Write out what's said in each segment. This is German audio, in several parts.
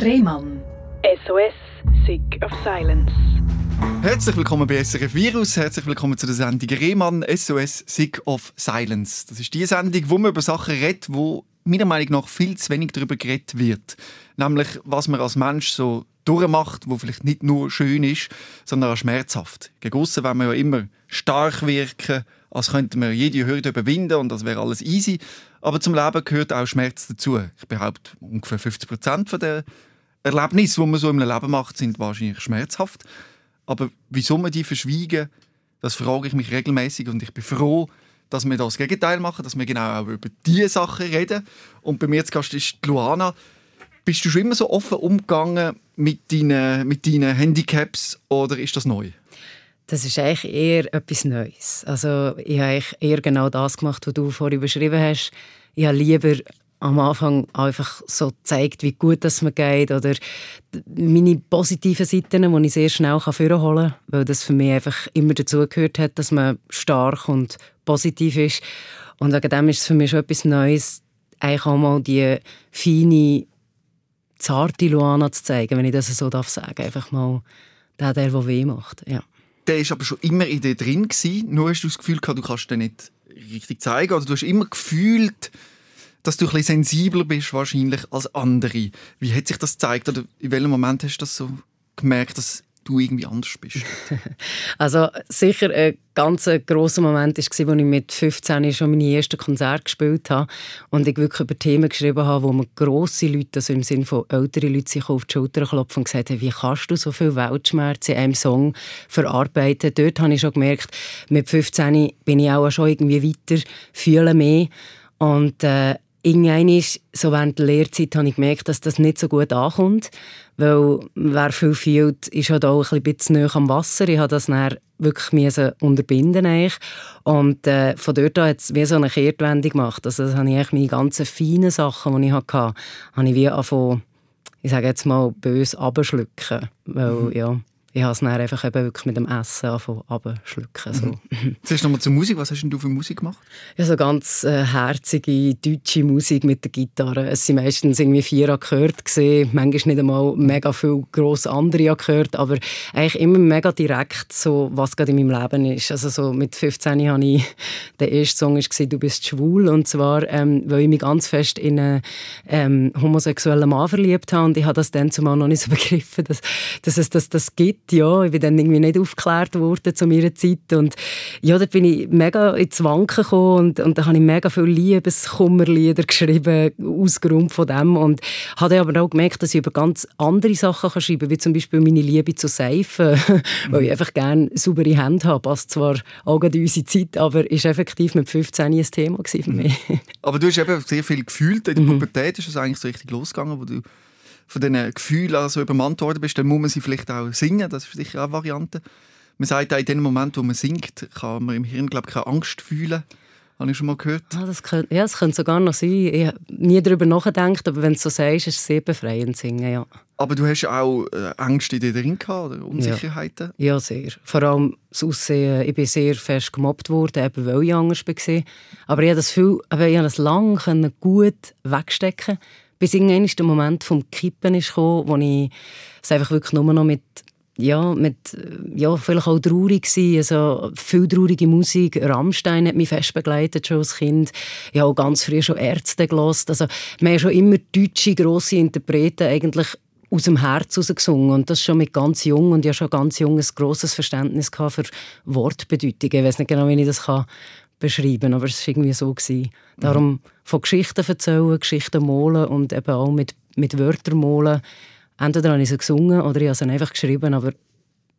Rehmann. SOS, Sick of Silence. Herzlich willkommen bei SRF Virus. Herzlich willkommen zu der Sendung Rehmann SOS Sick of Silence. Das ist die Sendung, wo man über Sachen redet, wo meiner Meinung nach viel zu wenig darüber geredet wird. Nämlich, was man als Mensch so durchmacht, wo vielleicht nicht nur schön ist, sondern auch schmerzhaft. Gegen aussen wollen wir ja immer stark wirken, als könnten wir jede Hürde überwinden und das wäre alles easy. Aber zum Leben gehört auch Schmerz dazu. Ich behaupte, ungefähr 50 Prozent der Erlebnisse, die man so im Leben macht, sind wahrscheinlich schmerzhaft. Aber wieso man die verschwiegen, das frage ich mich regelmäßig und ich bin froh, dass wir das Gegenteil machen, dass wir genau auch über diese Sachen reden. Und bei mir zu Gast ist Luana. Bist du schon immer so offen umgegangen mit deinen, mit deinen Handicaps oder ist das neu? Das ist eigentlich eher etwas Neues. Also ich habe eher genau das gemacht, was du vorhin beschrieben hast. Ich habe lieber am Anfang einfach so gezeigt, wie gut es mir geht oder meine positiven Seiten, die ich sehr schnell hervorholen kann, weil das für mich einfach immer dazugehört hat, dass man stark und positiv ist. Und wegen dem ist es für mich schon etwas Neues, eigentlich auch mal die feine, zarte Luana zu zeigen, wenn ich das so darf sagen. Einfach mal der, der, der weh macht. Ja der ist aber schon immer in dir drin gewesen. Nur hast du das Gefühl gehabt, du kannst den nicht richtig zeigen. Oder du hast immer gefühlt, dass du ein bisschen sensibler bist wahrscheinlich als andere. Wie hat sich das gezeigt? Oder in welchem Moment hast du das so gemerkt, dass du irgendwie anders bist? also sicher ein ganz grosser Moment war, als ich mit 15 schon meine ersten Konzerte gespielt habe und ich wirklich über Themen geschrieben habe, wo mir grosse Leute, also im Sinne von ältere Leute, sich auf die Schulter klopfen und gesagt haben, wie kannst du so viel Weltschmerz in einem Song verarbeiten? Dort habe ich schon gemerkt, mit 15 bin ich auch schon irgendwie weiter, fühle mehr und äh, irgendwann so während der Lehrzeit habe ich gemerkt, dass das nicht so gut ankommt, weil wer viel fühlt, ist halt auch ein bisschen näher am Wasser. Ich habe das dann wirklich unterbinden eigentlich. und äh, von dort an hat es wie so eine Kehrtwende gemacht. Also das habe ich eigentlich meine ganzen feinen Sachen, die ich hatte, habe ich wie angefangen, ich sage jetzt mal, böse abschlucken, weil mhm. ja ich habe es dann einfach eben wirklich mit dem Essen abschlucken. So. Mhm. Zuerst nochmal zur Musik. Was hast denn du für Musik gemacht? Ja, so ganz äh, herzige deutsche Musik mit der Gitarre. Es waren meistens irgendwie vier Akkorde. Gewesen. Manchmal nicht einmal mega viel grosse andere Akkorde, aber eigentlich immer mega direkt, so, was gerade in meinem Leben ist. Also so mit 15 habe ich, der erste Song war «Du bist schwul» und zwar, ähm, weil ich mich ganz fest in einen ähm, homosexuellen Mann verliebt habe und ich habe das dann zumal noch nicht so begriffen, dass, dass es das, das gibt ja, ich bin dann irgendwie nicht aufgeklärt worden zu meiner Zeit. Und ja, da bin ich mega ins Wanken gekommen und, und da habe ich mega viele Liebeskummerlieder geschrieben, ausgrund von dem. Und habe aber auch gemerkt, dass ich über ganz andere Sachen kann schreiben kann, wie zum Beispiel meine Liebe zu Seifen, weil ich einfach gerne saubere Hände habe, passt zwar auch in unsere Zeit, aber ist effektiv mit 15 ein Thema für mich. Aber du hast eben sehr viel gefühlt, in der mhm. Pubertät. Ist es eigentlich so richtig losgegangen, wo du von diesen Gefühlen also übermannt worden bist, dann muss man sie vielleicht auch singen. Das ist sicher auch eine Variante. Man sagt auch, in dem Moment, wo man singt, kann man im Hirn glaube ich, keine Angst fühlen. Habe ich schon mal gehört. Ah, das könnte, ja, das könnte sogar noch sein. Ich habe nie darüber nachgedacht, aber wenn du so sagst, ist es sehr befreiend singen, ja. Aber du hast auch äh, Ängste in dir drin gehabt, oder Unsicherheiten? Ja. ja, sehr. Vor allem das Aussehen. Ich bin sehr fest gemobbt worden, eben weil ich anders war. Aber ich habe das, viel, ich habe das lange gut wegstecken bis irgendwann der Moment vom Kippen ist gekommen, wo ich es einfach wirklich nur noch mit ja, mit, ja, vielleicht auch traurig gewesen. Also, viel traurige Musik. Rammstein hat mich fest begleitet, schon als Kind. Ich habe auch ganz früh schon Ärzte gelost. Also, wir haben schon immer deutsche, grosse Interpreten eigentlich aus dem Herz gesungen. Und das schon mit ganz jung. Und ich habe schon ganz jung ein grosses Verständnis für Wortbedeutungen. Ich weiß nicht genau, wie ich das kann beschreiben, aber es war irgendwie so. Gewesen. Darum mhm. von Geschichten erzählen, Geschichten malen und eben auch mit, mit Wörtern malen. Entweder habe ich sie gesungen oder ich habe sie einfach geschrieben, aber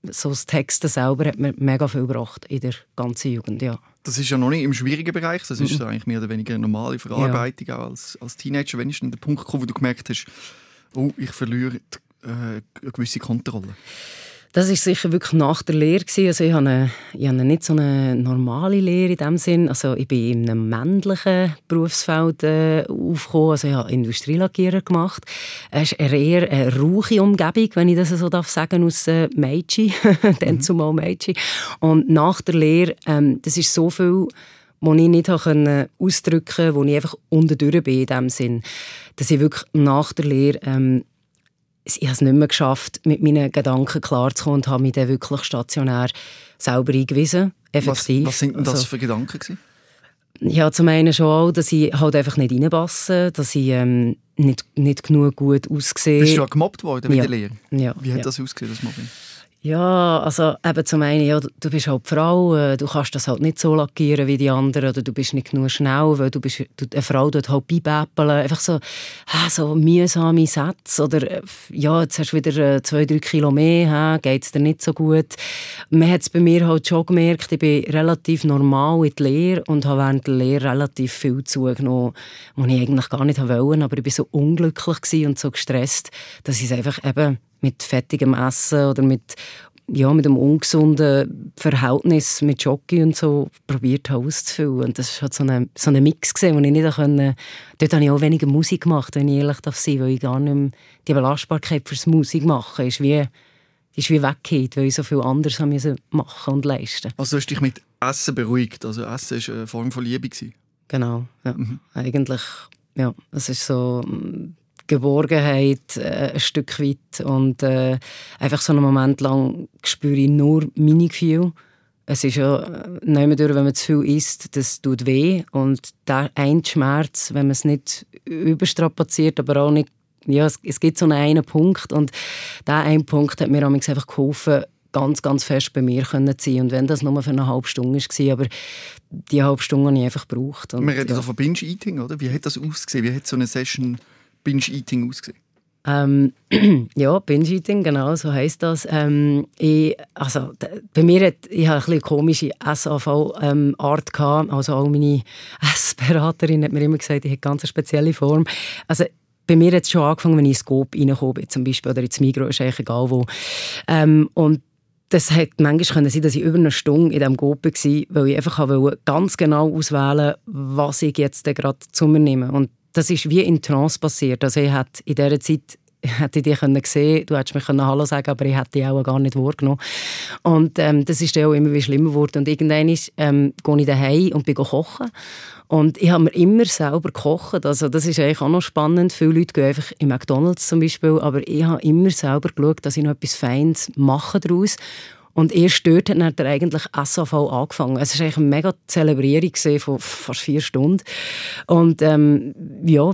so das Text selber hat mir mega viel gebracht in der ganzen Jugend, ja. Das ist ja noch nicht im schwierigen Bereich, das ist mhm. eigentlich mehr oder weniger eine normale Verarbeitung ja. auch als, als Teenager. Wann ist denn der Punkt gekommen, wo du gemerkt hast, oh, ich verliere die, äh, eine gewisse Kontrolle? Das ist sicher wirklich nach der Lehre Also ich hatte, ich hatte nicht so eine normale Lehre in dem Sinn. Also ich bin in einem männlichen Berufsfeld äh, aufgekommen. Also ich habe Industrielackierer gemacht. Es ist eher eine rauche Umgebung, wenn ich das so darf sagen, aus äh, Meiji, dann mhm. zumal Meiji. Und nach der Lehre, ähm, das ist so viel wo ich nicht ausdrücken konnte, wo ich einfach unterdurch bin in dem Sinn, dass ich wirklich nach der Lehre ähm, ich habe es nicht mehr geschafft, mit meinen Gedanken klarzukommen und habe mich dann wirklich stationär selber eingewiesen. Effektiv. Was, was sind denn das also, für Gedanken gewesen? Ja, zum einen schon auch, dass ich halt einfach nicht reinpasse, dass ich ähm, nicht, nicht genug gut aussehe. Bist du ja gemobbt worden ja. der Lehre? Ja. Wie hat ja. das ausgesehen, das Mobbing? Ja, also eben zum einen, ja, du bist halt Frau, äh, du kannst das halt nicht so lackieren wie die anderen oder du bist nicht genug schnell, weil du bist, du, eine Frau dort halt beibäppeln, einfach so, äh, so mühsame Sätze oder äh, ja, jetzt hast du wieder äh, zwei, drei Kilo mehr, geht es dir nicht so gut. Man hat es bei mir halt schon gemerkt, ich bin relativ normal in der Lehre und habe während der Lehre relativ viel zugenommen, was ich eigentlich gar nicht wollte, aber ich war so unglücklich und so gestresst, dass ich es einfach eben mit fettigem Essen oder mit, ja, mit einem ungesunden Verhältnis mit Jockey und so probiert auszufüllen. Und das war halt so ein so eine Mix, gewesen, wo ich nicht konnte. Dort habe ich auch weniger Musik gemacht, wenn ich ehrlich darf sein, weil ich gar nicht mehr die Belastbarkeit fürs Musik machen ist wie ist wie weggeht, weil ich so viel anderes machen und leisten Also hast du dich mit Essen beruhigt? Also Essen war eine Form von Liebe? Gewesen. Genau, ja. Mhm. Eigentlich, ja, es ist so Geborgenheit äh, ein Stück weit und äh, einfach so einen Moment lang spüre ich nur meine Gefühle. Es ist ja äh, nicht mehr durch, wenn man zu viel isst, das tut weh und der ein Schmerz, wenn man es nicht überstrapaziert, aber auch nicht ja, es, es gibt so einen, einen Punkt und dieser einen Punkt hat mir einfach geholfen, ganz, ganz fest bei mir können sein und wenn das nur für eine halbe Stunde war, aber die halbe Stunde habe ich einfach gebraucht. Und, Wir reden ja. also von Binge-Eating, oder? Wie hat das ausgesehen? Wie hat so eine Session Binge-Eating ausgesehen? Ähm, ja, Binge-Eating, genau, so heisst das. Ähm, ich, also, bei mir hat ich hatte ein eine komische SAV-Art. Ähm, also auch meine Essberaterin hat mir immer gesagt, ich habe eine ganz spezielle Form. Also, bei mir hat es schon angefangen, wenn ich ins Scope reingekommen bin, zum Beispiel, oder ins Migros, ist eigentlich egal wo. Ähm, und das hat manchmal sein, dass ich über eine Stunde in diesem Gope war, weil ich einfach ganz genau auswählen was ich jetzt gerade zu mir nehme. Und das ist wie in Trance passiert. Also ich hätte in dieser Zeit hätte ich dich können sehen du hättest mich können Hallo sagen aber ich hätte dich auch gar nicht wahrgenommen. Und ähm, das ist dann auch immer wie schlimmer geworden. Und irgendwann ähm, gehe ich daheim und bin kochen. Und ich habe mir immer selber gekocht. Also das ist eigentlich auch noch spannend. Viele Leute gehen einfach in McDonalds zum Beispiel, aber ich habe immer selber geschaut, dass ich noch etwas Feines mache daraus. Und erst dort hat er eigentlich SAV angefangen. Es war eigentlich eine mega Zelebrierung von fast vier Stunden. Und ähm, ja,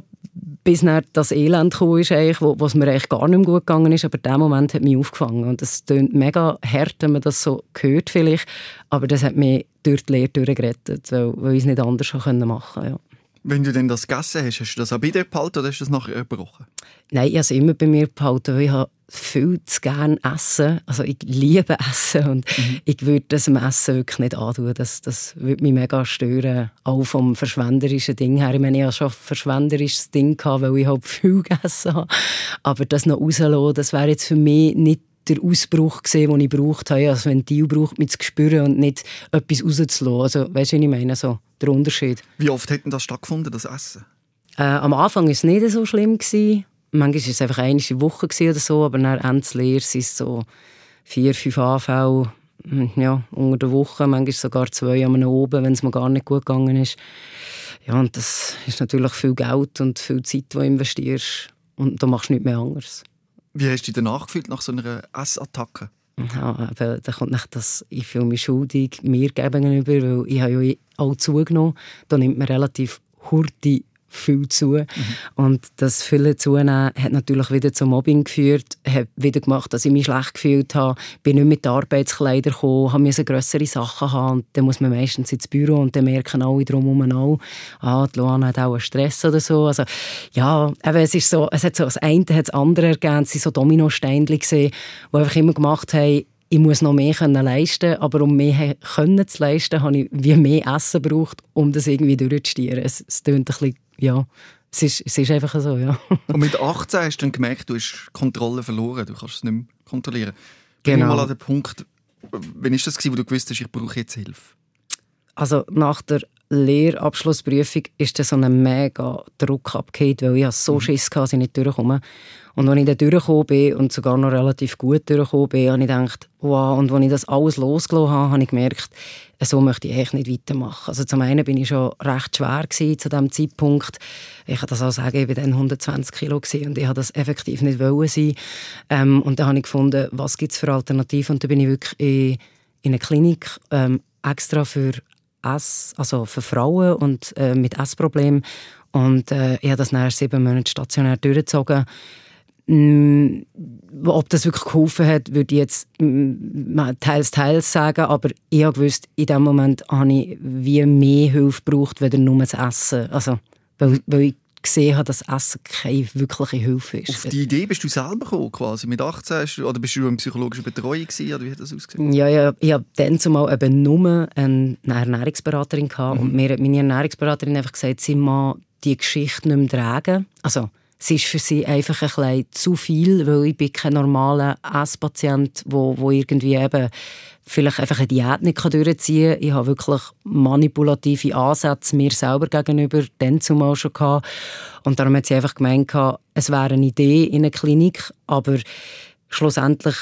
bis dann das Elend kam, ist eigentlich, wo, was mir eigentlich gar nicht mehr gut gegangen ist, aber der Moment hat mich aufgefangen. Und das klingt mega hart, wenn man das so hört vielleicht, aber das hat mich durch die Lehre durchgerettet, weil, weil ich es nicht anders machen konnte. Ja. Wenn du denn das gegessen hast, hast du das auch bei dir behalten oder hast du das nachher gebrochen? Nein, ich habe es immer bei mir behalten, weil ich habe viel zu gerne essen. Also ich liebe Essen und mhm. ich würde das im Essen wirklich nicht antun. Das, das würde mich mega stören, auch vom verschwenderischen Ding her. Ich meine, ich hatte schon ein verschwenderisches Ding, gehabt, weil ich halt viel gegessen habe. Aber das noch rauslassen, das wäre jetzt für mich nicht der Ausbruch gesehen, den ich braucht habe. Also Ventil braucht, mich zu spüren und nicht etwas rauszulassen. Also, weißt du, was ich meine? So, der Unterschied. Wie oft hat das stattgefunden, das Essen? Äh, am Anfang war es nicht so schlimm. Gewesen. Manchmal war es einfach eine Woche oder so, aber dann Ende Lehre sind es so vier, fünf Anfälle hm, ja, unter der Woche, manchmal sogar zwei am oben, wenn es mir gar nicht gut gegangen ist. Ja, und das ist natürlich viel Geld und viel Zeit, die du investierst. Und da machst du nichts mehr anderes. Wie hast du dich danach gefühlt, nach so einer Essattacke? Ja, aber da kommt nicht das, ich fühle mich schuldig mir gegenüber, weil ich habe ja auch zugenommen. Da nimmt man relativ hurtig viel zu. Mhm. Und das viele Zunehmen hat natürlich wieder zum Mobbing geführt, hat wieder gemacht, dass ich mich schlecht gefühlt habe, bin nicht mit Arbeitskleidern gekommen, habe müssen grössere Sachen haben und dann muss man meistens ins Büro und dann merken alle drumherum auch, ah, die Luana hat auch einen Stress oder so. Also, ja, aber es ist so, es hat so das eine hat das andere ergeben, es sind so Dominosteinchen die einfach immer gemacht haben, ich muss noch mehr können leisten aber um mehr können zu leisten, habe ich wie mehr Essen gebraucht, um das irgendwie durchzustieren. Es, es klingt ein bisschen ja, es ist, es ist einfach so, ja. Und mit 18 hast du dann gemerkt, du hast Kontrolle verloren, du kannst es nicht mehr kontrollieren. Genau. mal an den Punkt, wann war das, wo du gewusst hast, ich brauche jetzt Hilfe? Also nach der Lehrabschlussprüfung ist dann so ein mega Druck abgehört, weil ich so mhm. Schiss hatte, dass ich nicht durchkomme. Und als ich dann durchgekommen bin und sogar noch relativ gut durchgekommen bin, habe ich gedacht, wow, und als ich das alles losgelassen habe, habe ich gemerkt, so möchte ich echt nicht weitermachen. Also zum einen bin ich schon recht schwer gewesen zu diesem Zeitpunkt. Ich kann das auch sagen, ich war dann 120 Kilo und ich habe das effektiv nicht wollen sein. Ähm, und dann habe ich gefunden, was gibt es für Alternativen? Und dann bin ich wirklich in, in eine Klinik ähm, extra für Ess, also für Frauen und äh, mit Essproblemen. Und äh, ich habe das nach sieben Monaten stationär durchgezogen. Mm, ob das wirklich geholfen hat, würde ich jetzt mm, teils, teils sagen. Aber ich habe gewusst, in dem Moment habe ich wie mehr Hilfe gebraucht, weder nur das Essen. Also, weil, weil ich gesehen habe, dass Essen keine wirkliche Hilfe ist. Auf die Idee bist du selber gekommen, quasi mit 18? Oder bist du in psychologischer Betreuung gewesen, oder wie hat das ausgesehen? Ja, ja ich habe dann zumal eben nur eine Ernährungsberaterin gehabt. Mhm. Und mir hat meine Ernährungsberaterin einfach gesagt, sie mag die Geschichte nicht mehr tragen. Also, es ist für sie einfach ein bisschen zu viel, weil ich bin kein normaler Esspatient, wo, wo irgendwie eben vielleicht einfach eine Diät nicht durchziehen kann. Ich habe wirklich manipulative Ansätze mir selber gegenüber dann zumal schon gehabt. Und darum hat sie einfach gemeint, es wäre eine Idee in einer Klinik, aber schlussendlich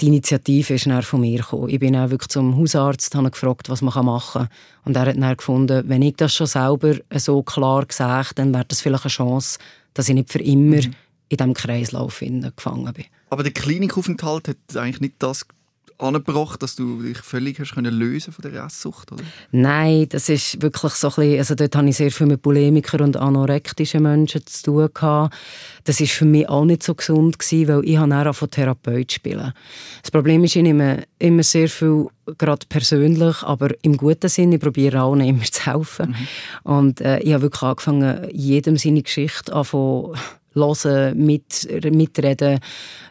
die Initiative ist dann von mir gekommen. Ich bin dann wirklich zum Hausarzt, habe gefragt, was man machen kann. Und er hat dann gefunden, wenn ich das schon selber so klar gesagt dann wäre das vielleicht eine Chance, dass ich nicht für immer mhm. in diesem Kreislauf gefangen bin. Aber der Klinikaufenthalt hat eigentlich nicht das angebracht, dass du dich völlig hast können lösen von der Esssucht, oder? Nein, das ist wirklich so ein bisschen, also dort hatte ich sehr viel mit Polemikern und anorektischen Menschen zu tun gehabt. Das ist für mich auch nicht so gesund gewesen, weil ich habe von Therapeut spielen. Das Problem ist, ich nehme immer sehr viel, gerade persönlich, aber im guten Sinne, ich probiere auch immer zu helfen. Mhm. Und äh, ich habe wirklich angefangen, jedem seine Geschichte anzufangen hören, mit, mitreden.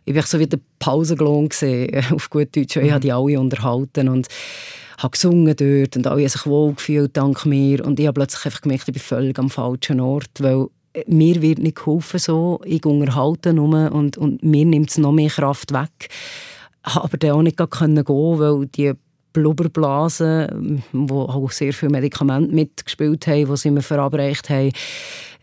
Ich war so wie der Pausenglon auf gut Deutsch. Ich habe die alle unterhalten und habe gesungen dort und alle haben sich wohlgefühlt dank mir. Und ich habe plötzlich einfach gemerkt, ich bin völlig am falschen Ort, weil mir wird nicht geholfen so. Ich unterhalte nur und, und mir nimmt es noch mehr Kraft weg. Ich aber dann auch nicht gehen weil die Blubberblasen, wo auch sehr viele Medikamente mitgespielt haben, die sie mir verabreicht haben,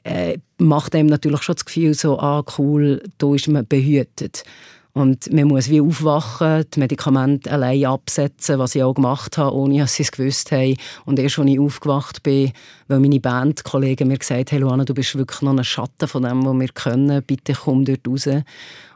äh, macht einem natürlich schon das Gefühl so, ah cool, da ist man behütet. Und man muss wie aufwachen, die Medikamente allein absetzen, was ich auch gemacht habe, ohne dass sie es gewusst haben. Und erst als ich aufgewacht bin, weil meine Bandkollegen mir gesagt haben, Luana, du bist wirklich noch ein Schatten von dem, was wir können, bitte komm dort raus.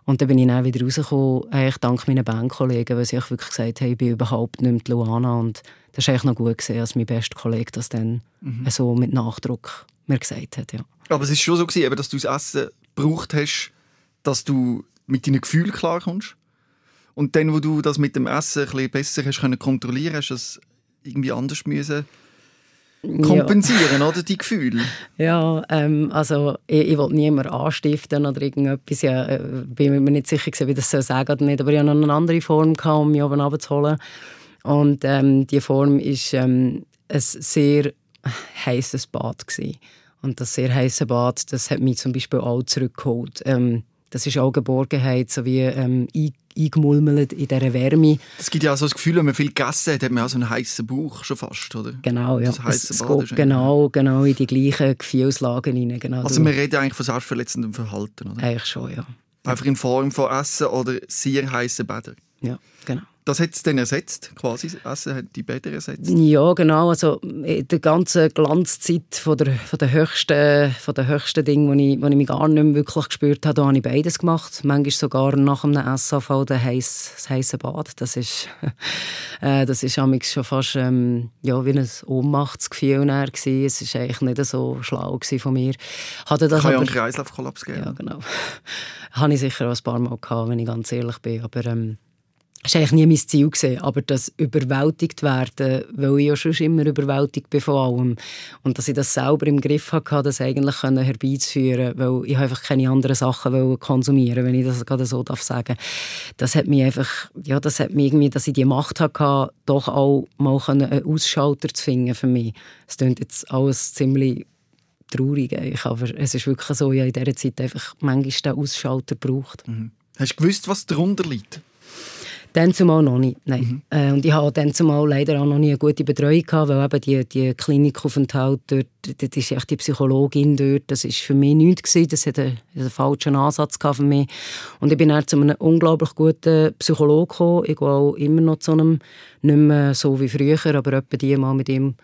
Und dann bin ich dann wieder rausgekommen, eigentlich dank meinen Bandkollegen, weil sie auch wirklich gesagt haben, ich bin überhaupt nicht mehr Luana. Und das war eigentlich noch gut, gewesen, als mein bester Kollege das dann mhm. so mit Nachdruck mir gesagt hat. Ja. Aber es ist schon so, gewesen, dass du das Essen gebraucht hast, dass du mit deinen Gefühlen klarkommst. Und dann, wo du das mit dem Essen ein bisschen besser hast können kontrollieren, hast du das irgendwie anders müssen kompensieren, ja. oder die Gefühle? Ja, ähm, also ich, ich wollte niemanden anstiften oder irgendetwas. Ja, äh, bin mir nicht sicher, gewesen, wie das so sagen oder nicht. Aber ich hatte noch eine andere Form, gehabt, um mich oben runterzuholen. Und ähm, die Form war ähm, ein sehr heißes Bad. Gewesen. Und das sehr heiße Bad, das hat mich zum Beispiel auch zurückgeholt. Ähm, das ist auch Geborgenheit, so wie ähm, eingemulmelt in dieser Wärme. Es gibt ja auch so das Gefühl, wenn man viel gegessen hat, hat man auch so einen heißen Bauch schon fast, oder? Genau, ja. Das es, geht genau, genau in die gleichen Gefühlslagen rein. Genau. Also man redet eigentlich von selbstverletzendem Verhalten, oder? Eigentlich schon, ja. Einfach in Form von Essen oder sehr heißen Bädern. Ja, genau das hat es dann ersetzt, quasi, Essen hat die Bäder ersetzt? Ja, genau, also in der ganzen Glanzzeit von der, von der höchsten, von der höchsten Dinge, wo ich, wo ich mich gar nicht mehr wirklich gespürt habe, da habe ich beides gemacht. Manchmal sogar nach einem SAV der heiß, das heiße Bad. Das ist, äh, das ist schon fast ähm, ja, wie ein Ohnmachtsgefühl. Es war eigentlich nicht so schlau von mir. Hatte das Kann aber, ja einen Kreislaufkollaps geben. Ja, genau. habe ich sicher auch ein paar Mal gehabt, wenn ich ganz ehrlich bin, aber ähm, das war eigentlich nie mein Ziel. Gewesen, aber das überwältigt werden, weil ich ja schon immer überwältigt bin von allem. Und dass ich das selber im Griff hatte, das eigentlich herbeizuführen, weil ich einfach keine anderen Sachen konsumieren wenn ich das gerade so darf sagen Das hat mich einfach, ja, das hat mich irgendwie, dass ich die Macht hatte, doch auch mal einen Ausschalter zu finden für mich. Es klingt jetzt alles ziemlich traurig, aber es ist wirklich so, ich habe in dieser Zeit einfach manchmal den Ausschalter gebraucht. Mhm. Hast du gewusst, was darunter liegt? Dann zumal noch nicht, nein. Mhm. Äh, und ich hatte dann zumal leider auch noch nie eine gute Betreuung gehabt, weil eben die, die Klinikaufenthalt dort, das ist echt die Psychologin dort, das ist für mich nichts gewesen, das hat einen, einen falschen Ansatz für mich. Und ich bin dann zu einem unglaublich guten Psychologen gekommen, ich gehe auch immer noch zu einem, nicht mehr so wie früher, aber etwa die mal mit ihm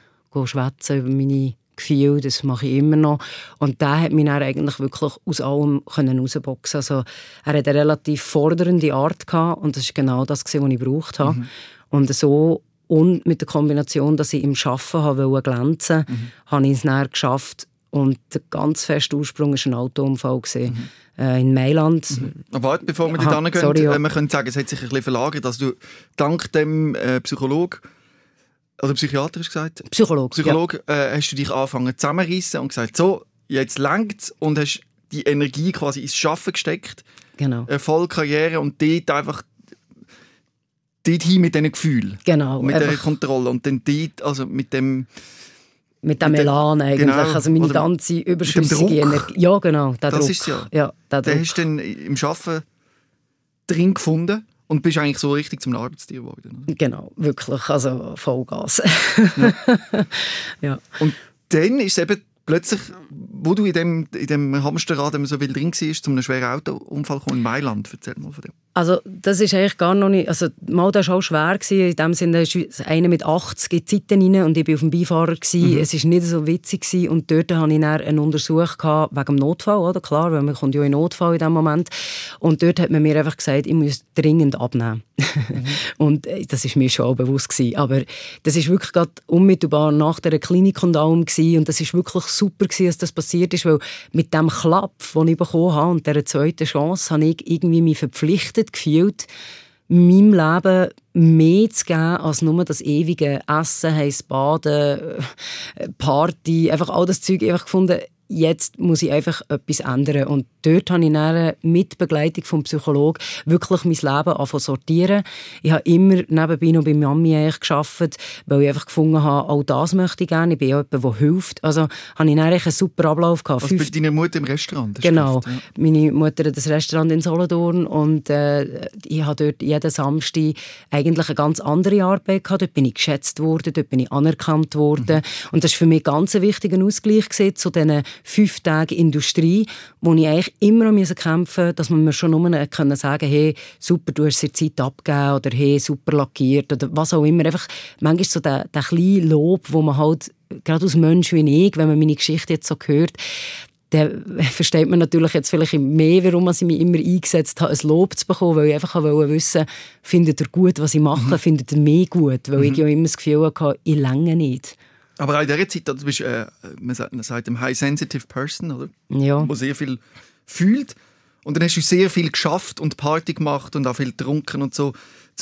schwätzen über meine Gefühl, das mache ich immer noch. Und der hat mich dann eigentlich wirklich aus allem rausboxen Also er hatte eine relativ fordernde Art gehabt, und das war genau das, was ich gebraucht habe. Mhm. Und so und mit der Kombination, dass ich im Arbeiten wollte glänzen, mhm. habe ich es dann geschafft. Und der ganz feste Ursprung war ein Autounfall. Mhm. Äh, in Mailand. Mhm. Aber bevor wir da gehen, sorry, ja. man könnte sagen, es hat sich ein bisschen verlagert, dass du dank dem äh, Psychologen oder Psychiater hast gesagt? Psychologe. Psychologe, ja. äh, hast du dich angefangen zusammenreißen und gesagt, so, jetzt längt und hast die Energie quasi ins Schaffen gesteckt. Genau. Erfolg, Karriere und dort einfach dort hin mit diesen Gefühlen. Genau. mit der Kontrolle und dann dort, also mit dem mit dem Elan eigentlich, genau, also meine ganze überschüssige Energie. Ja, genau, der das Druck. ist ja. ja der Den hast du dann im Arbeiten drin gefunden und bist eigentlich so richtig zum Arbeitstier geworden. Oder? Genau, wirklich, also Vollgas. ja. ja. Und dann ist es eben plötzlich, wo du in dem, in dem Hamsterrad so wild drin warst, zu einem schweren Autounfall in Mailand. Erzähl mal von dem. Also das ist eigentlich gar noch nicht, also mal das war auch schwer gewesen. in dem Sinne ist einer mit 80 in Zeiten rein und ich war auf dem Beifahrer Mhm. Es war nicht so witzig gewesen. und dort hatte ich dann einen Untersuch wegen dem Notfall, oder klar, weil man kommt ja in Notfall in dem Moment und dort hat man mir einfach gesagt, ich muss dringend abnehmen. Mhm. und äh, das ist mir schon auch bewusst gewesen. aber das ist wirklich gerade unmittelbar nach der Klinik und allem gewesen. und das ist wirklich super gewesen, dass das passiert ist, weil mit dem Klapp, den ich bekommen habe und dieser zweiten Chance, habe ich irgendwie mich verpflichtet verpflichtet gefühlt, meinem Leben mehr zu geben als nur das ewige Essen, heiß Baden, äh, Party, einfach all das Zeug. Ich gefunden, jetzt muss ich einfach etwas ändern. Und dort habe ich dann mit Begleitung vom Psychologen wirklich mein Leben angefangen sortieren. Ich habe immer nebenbei noch bei Mami eigentlich gearbeitet, weil ich einfach gefunden habe, auch das möchte ich gerne. Ich bin ja jemand, der hilft. Also habe ich dann einen super Ablauf gehabt. Also bei deiner Mutter im Restaurant? Genau. ja. Meine Mutter hat das Restaurant in Solothurn und äh, ich habe dort jeden Samstag eigentlich eine ganz andere Arbeit gehabt. Dort bin ich geschätzt worden, dort bin ich anerkannt worden. Mhm. Und das war für mich ganz ein wichtiger Ausgleich zu diesen fünf Tage Industrie, wo ich eigentlich immer kämpfen musste, dass man mir schon nur können sagen hey, super, du hast dir Zeit abgegeben oder hey, super lackiert oder was auch immer. Einfach manchmal so der, der kleine Lob, wo man halt, gerade als Mensch wie ich, wenn man meine Geschichte jetzt so hört, dann versteht man natürlich jetzt vielleicht mehr, warum ich mich immer eingesetzt habe, ein Lob zu bekommen, weil ich einfach wissen wollte, findet ihr gut, was ich mache, mhm. findet ihr mich gut, weil mhm. ich ja immer das Gefühl hatte, ich länge nicht. Aber in dieser Zeit, du bist, äh, man sagt, man sagt high-sensitive person, oder? Ja. Der sehr viel fühlt. Und dann hast du sehr viel geschafft und Party gemacht und auch viel getrunken und so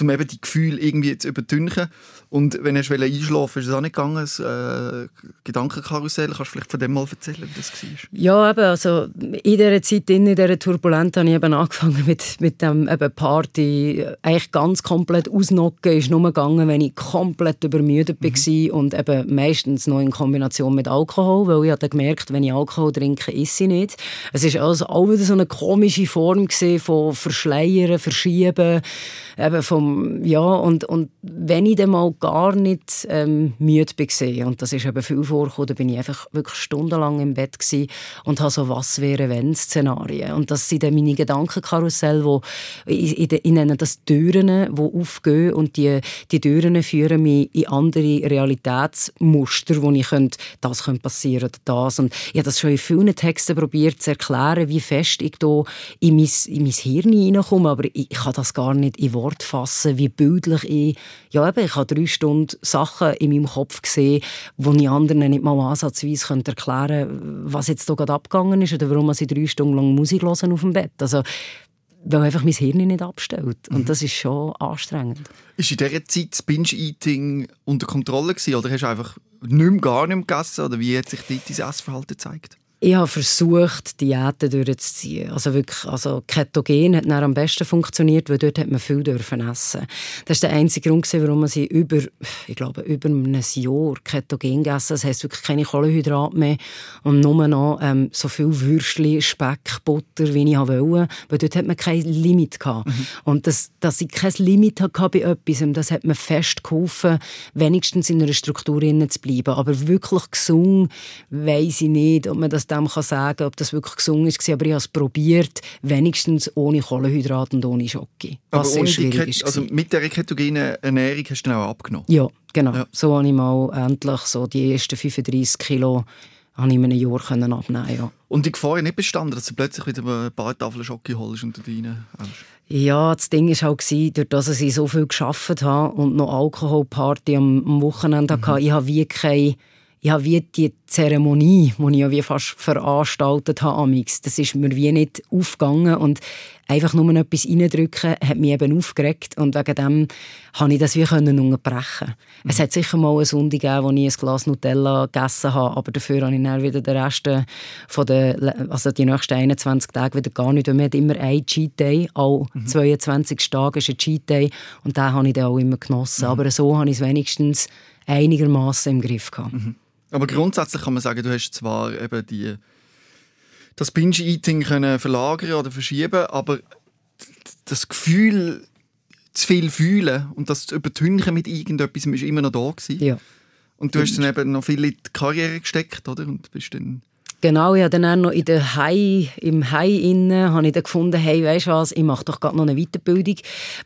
um eben die Gefühle irgendwie zu übertünchen. Und wenn du einschlafen ist es auch nicht gegangen, das äh, Gedankenkarussell. Kannst du vielleicht von dem mal erzählen, wie das war? Ja, eben, also in dieser Zeit, in dieser Turbulenz, habe ich eben angefangen mit, mit dem eben Party. Eigentlich ganz komplett ausnocken ist nur gegangen, wenn ich komplett übermüdet mhm. war und eben meistens noch in Kombination mit Alkohol, weil ich habe gemerkt, wenn ich Alkohol trinke, esse ich nicht. Es war also auch wieder so eine komische Form von Verschleiern, Verschieben, eben vom ähm, ja, und, und wenn ich dann mal gar nicht ähm, müde war, und das ist eben viel vorgekommen, dann bin ich einfach wirklich stundenlang im Bett und habe so «Was wäre wenn» Szenarien. Und das sind dann meine Gedankenkarussell, wo ich, ich, nenne das Türen, die aufgehen und die, die Türen führen mich in andere Realitätsmuster, wo ich könnte, das könnte passieren oder das. Und ich habe das schon in vielen Texten probiert zu erklären, wie fest ich da in mein, in mein Hirn hineinkomme, aber ich kann das gar nicht in Wort fassen fassen, wie bildlich ich, ja eben, ich habe drei Stunden Sachen in meinem Kopf gesehen, wo ich anderen nicht mal ansatzweise könnte erklären könnte, was jetzt hier gerade abgegangen ist oder warum ich drei Stunden lang Musik hören auf dem Bett. Also, weil einfach mein Hirn nicht abstellt. Und mhm. das ist schon anstrengend. Ist in dieser Zeit das Binge-Eating unter Kontrolle gewesen, oder hast du einfach nicht mehr, gar nicht mehr gegessen? Oder wie hat sich dort dein Essverhalten gezeigt? Ich habe versucht, Diäten durchzuziehen. Also wirklich, also Ketogen hat dann am besten funktioniert, weil dort hat man viel dürfen essen. Das war der einzige Grund, warum man sie über, ich glaube, über ein Jahr Ketogen gegessen Das heisst wirklich keine Kohlenhydrate mehr und nur noch ähm, so viel Würstchen, Speck, Butter, wie ich wollte, weil dort hat man kein Limit gehabt. Mhm. Und das, dass ich kein Limit hatte bei etwas, das hat mir fest geholfen, wenigstens in einer Struktur zu bleiben. Aber wirklich gesund, weiß ich nicht, ob man das dem kann sagen ob das wirklich gesungen ist. Aber ich habe es probiert, wenigstens ohne Kohlenhydrate und ohne Schoki. Aber ohne die also mit der ketogenen Ernährung hast du dann auch abgenommen? Ja, genau. Ja. So habe ich mal endlich so die ersten 35 Kilo habe ich in einem Jahr abnehmen ja. Und die Gefahr ist nicht bestanden, dass du plötzlich wieder ein paar Tafeln Schoki holst und rein Ja, das Ding war halt, durch das ich so viel gearbeitet habe und noch Alkoholparty am, am Wochenende mhm. hatte, ich habe wie keine ich habe wie die Zeremonie, die ich ja wie fast veranstaltet habe, das ist mir wie nicht aufgegangen und einfach nur etwas reindrücken hat mich eben aufgeregt und wegen dem konnte ich das wie unterbrechen. Mhm. Es hat sicher mal eine Sonde gegeben, wo ich ein Glas Nutella gegessen habe, aber dafür habe ich dann wieder den Rest von der, also die nächsten 21 Tage wieder gar nicht. Haben immer einen Cheat Day, alle mhm. 22 Tage ist ein Cheat Day und den habe ich dann auch immer genossen. Mhm. Aber so habe ich es wenigstens einigermaßen im Griff gehabt. Mhm. Aber grundsätzlich kann man sagen, du hast zwar eben die, das Binge-Eating verlagern oder verschieben, aber das Gefühl, zu viel fühlen und das zu übertünchen mit irgendetwas ist immer noch da gewesen. Ja. Und du hast dann eben noch viel in die Karriere gesteckt, oder? Und bist dann Genau, ja, dann auch noch in der Hai, im Hai innen habe ich dann gefunden, hey, du was, ich mache doch gerade noch eine Weiterbildung,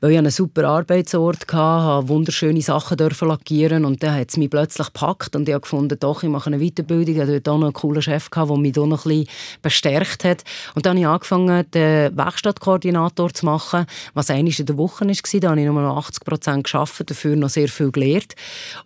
weil ich einen super Arbeitsort hatte, habe wunderschöne Sachen dürfen lackieren und dann hat es mich plötzlich gepackt und ich habe gefunden, doch, ich mache eine Weiterbildung. Ich hatte dort auch noch einen coolen Chef, gehabt, der mich da noch ein bisschen bestärkt hat. Und dann habe ich angefangen, den Werkstattkoordinator zu machen, was eigentlich in der Woche war. Da habe ich nur noch 80 Prozent gearbeitet, dafür noch sehr viel gelernt.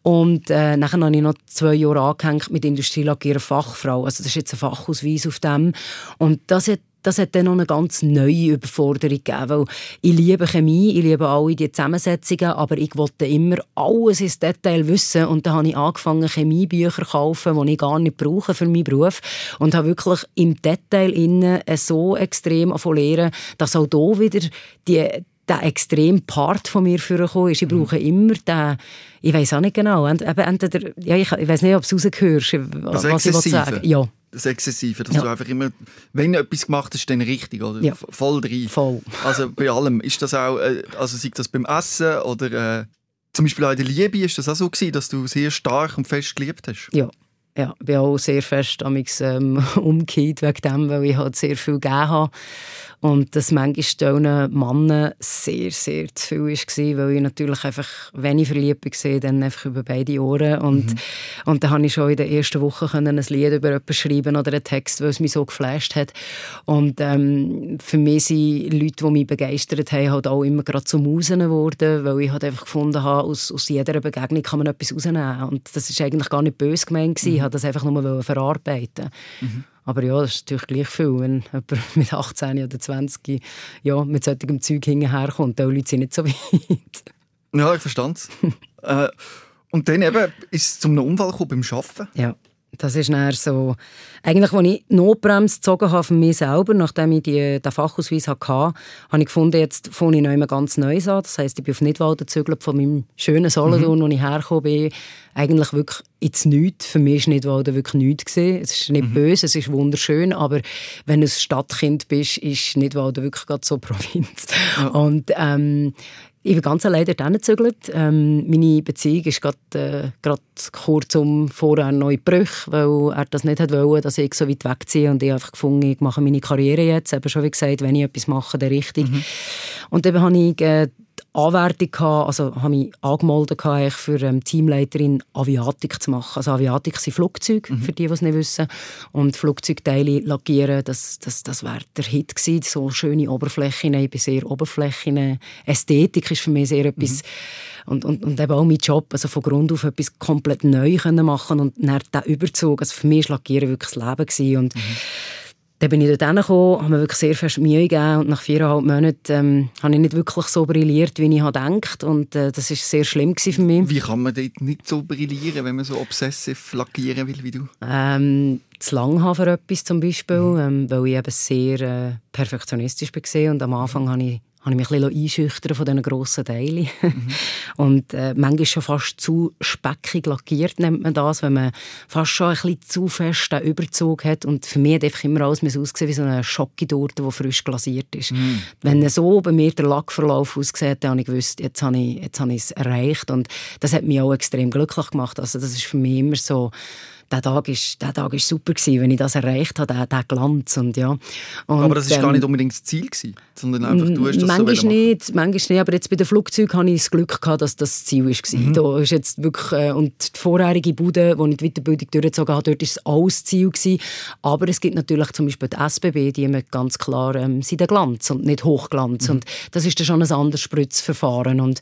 Und äh, nachher habe ich noch zwei Jahre angehängt mit Industrielackierer Fachfrau. Also das ist jetzt Fachausweis auf dem. Und das hat das hat dann noch eine ganz neue Überforderung gegeben, weil ich liebe Chemie, ich liebe alle die Zusammensetzungen, aber ich wollte immer alles ins Detail wissen und dann habe ich angefangen, Chemiebücher zu kaufen, die ich gar nicht brauche für meinen Beruf und habe wirklich im Detail innen so extrem lernen, dass auch hier wieder die, der extreme Part von mir vorgekommen ist. Ich mhm. brauche immer den, ich weiß auch nicht genau, entweder, ja, ich, ich weiß nicht, ob du es rausgehörst, was ich sagen Ja das Exzessive, dass ja. du einfach immer, wenn du etwas gemacht hast, dann richtig, oder? Ja. Voll drin. Voll. Also bei allem. Ist das auch, äh, also sei das beim Essen oder äh, zum Beispiel auch in der Liebe, ist das auch so gewesen, dass du sehr stark und fest geliebt hast? Ja. Ja, ich bin auch sehr fest ähm, umgekehrt wegen dem, weil ich halt sehr viel gegeben habe. Und das manchmal den Männern sehr, sehr zu viel war, weil ich natürlich einfach, wenn ich verliebt war, dann einfach über beide Ohren. Und, mhm. und dann konnte ich schon in der ersten Woche ein Lied über jemanden schreiben oder einen Text, weil es mich so geflasht hat. Und ähm, für mich sind Leute, die mich begeistert haben, halt auch immer gerade zu Musen geworden, weil ich halt einfach gefunden habe, aus, aus jeder Begegnung kann man etwas rausnehmen. Und das war eigentlich gar nicht böse gemeint. Mhm. Ich wollte das einfach nur verarbeiten. Mhm. Aber ja, das ist natürlich gleich viel, wenn jemand mit 18 oder 20 ja, mit solchem Zeug hinterherkommt. Die Leute sind nicht so weit. Ja, ich verstehe es. äh, und dann eben ist es zum Unfall beim Arbeiten. Ja. Das ist dann so, eigentlich, als ich Notbremse gezogen habe von mir selber, nachdem ich die, den Fachausweis hatte, habe ich gefunden, jetzt fange ich noch immer ganz Neues an. Das heisst, ich bin auf Nidwalden gezögert von meinem schönen Solothurn, mhm. wo ich hergekommen bin, eigentlich wirklich ins Nichts. Für mich war Nidwalden wirklich nichts. Gewesen. Es ist nicht mhm. böse, es ist wunderschön, aber wenn du ein Stadtkind bist, ist Nidwalden wirklich gerade so Provinz. Ja. Und ähm, ich bin ganz alleine dort gezögert. Ähm, meine Beziehung ist gerade äh, kurz um vorher neu Brüch, weil er das nicht wollte, dass ich so weit wegziehe. Und ich habe einfach gefunden, ich mache meine Karriere jetzt. Eben schon wie gesagt, wenn ich etwas mache, dann richtig. Mhm. Und dann habe ich äh, Anwärtung gehabt, also habe mich angemeldet gehabt, für ähm, Teamleiterin Aviatik zu machen. Also Aviatik sind Flugzeuge, mhm. für die, die es nicht wissen. Und Flugzeugteile lackieren, das, das, das wäre der Hit gewesen. So schöne Oberflächen, ich bin sehr Oberflächen. Ästhetik ist für mich sehr etwas... Mhm. Und, und, und eben auch mein Job, also von Grund auf etwas komplett neu können machen und dann den Überzug, also für mich war Lackieren wirklich das Leben gewesen. Und mhm dann bin ich dort gekommen, habe mir wirklich sehr viel Mühe gegeben und nach viereinhalb Monaten ähm, habe ich nicht wirklich so brilliert, wie ich gedacht und äh, das war sehr schlimm für mich. Wie kann man dort nicht so brillieren, wenn man so obsessiv lackieren will wie du? Ähm, zu lang habe für etwas zum Beispiel, mhm. ähm, weil ich eben sehr äh, perfektionistisch war und am Anfang habe ich habe ich mich ein bisschen einschüchtern von diesen grossen Teilen. Mhm. Und äh, manchmal schon fast zu speckig lackiert, nennt man das, wenn man fast schon ein bisschen zu fest den Überzug hat. Und für mich hat einfach immer alles ausgesehen wie so eine Schocke-Torte, die frisch glasiert ist. Mhm. Wenn so bei mir der Lackverlauf aussieht, dann habe ich gewusst, jetzt habe ich, jetzt habe ich es erreicht. Und das hat mich auch extrem glücklich gemacht. Also das ist für mich immer so der Tag ist, der Tag ist super gewesen, wenn ich das erreicht habe, der, der Glanz und ja. Und, aber das ist ähm, gar nicht unbedingt das Ziel gewesen, sondern einfach du hast das manchmal so nicht, manchmal nicht, aber jetzt bei den Flugzeugen hatte ich das Glück gehabt, dass das, das Ziel war. Mhm. Da ist jetzt wirklich, äh, und die vorherige Bude, wo ich die Weiterbildung durchgezogen habe, dort ist es alles Ziel gewesen. Aber es gibt natürlich zum Beispiel die SBB, die haben ganz klar ähm, sind der Glanz und nicht Hochglanz mhm. und das ist dann schon ein anderes Spritzverfahren und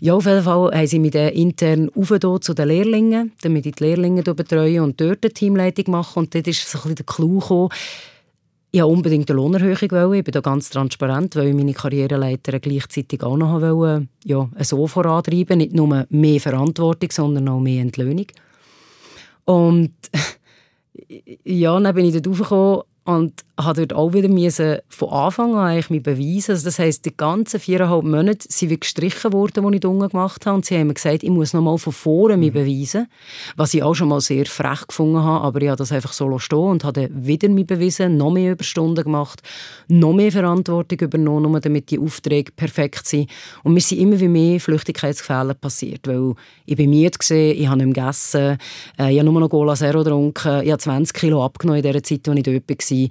ja, auf jeden Fall haben sie mich dann intern auf zu den Lehrlingen, damit ich die Lehrlinge betreue und dort eine Teamleitung machen. Und dort ist so ein bisschen der Clou gekommen, ich wollte unbedingt eine Lohnerhöhung. Wollen. Ich bin da ganz transparent, weil ich meine Karriereleiter gleichzeitig auch noch wollte, ja, so vorantreiben. Nicht nur mehr Verantwortung, sondern auch mehr Entlöhnung. Und ja, dann bin ich dort raufgekommen und habe dort auch wieder müssen, von Anfang an eigentlich mich beweisen. Also das heisst, die ganzen viereinhalb Monate sind wir gestrichen worden, die ich unten gemacht habe. Und sie haben mir gesagt, ich muss noch mal von vorne mich mhm. beweisen. Was ich auch schon mal sehr frech gefunden habe. Aber ich habe das einfach so stehen und habe wieder mich beweisen, noch mehr Überstunden gemacht, noch mehr Verantwortung übernommen, nur damit die Aufträge perfekt sind. Und mir sind immer wie mehr Flüchtigkeitsfälle passiert. Weil ich bin müde gesehen, ich habe nicht mehr gegessen, äh, ich habe nur noch Cola Zero getrunken, ich habe 20 Kilo abgenommen in der Zeit, als ich dort war.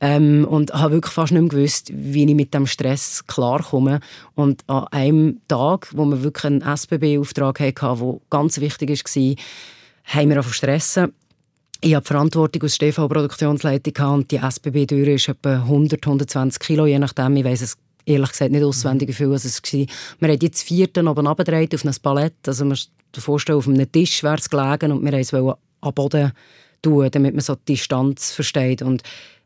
Ähm, und habe wirklich fast nicht mehr gewusst, wie ich mit dem Stress klarkomme. Und an einem Tag, wo wir wirklich einen SBB-Auftrag hatten, der ganz wichtig war, haben wir auf stressen. Ich habe die Verantwortung aus der TV-Produktionsleitung und die SBB-Tür ist etwa 100, 120 Kilo, je nachdem. Ich weiss es ehrlich gesagt nicht auswendig, wie viel es war. Wir haben jetzt vierten oben abgedreht auf ein Palett. Also man sich vorstellen, auf einem Tisch wäre es gelegen und wir wollten es am Boden tun, damit man so die Distanz versteht. Und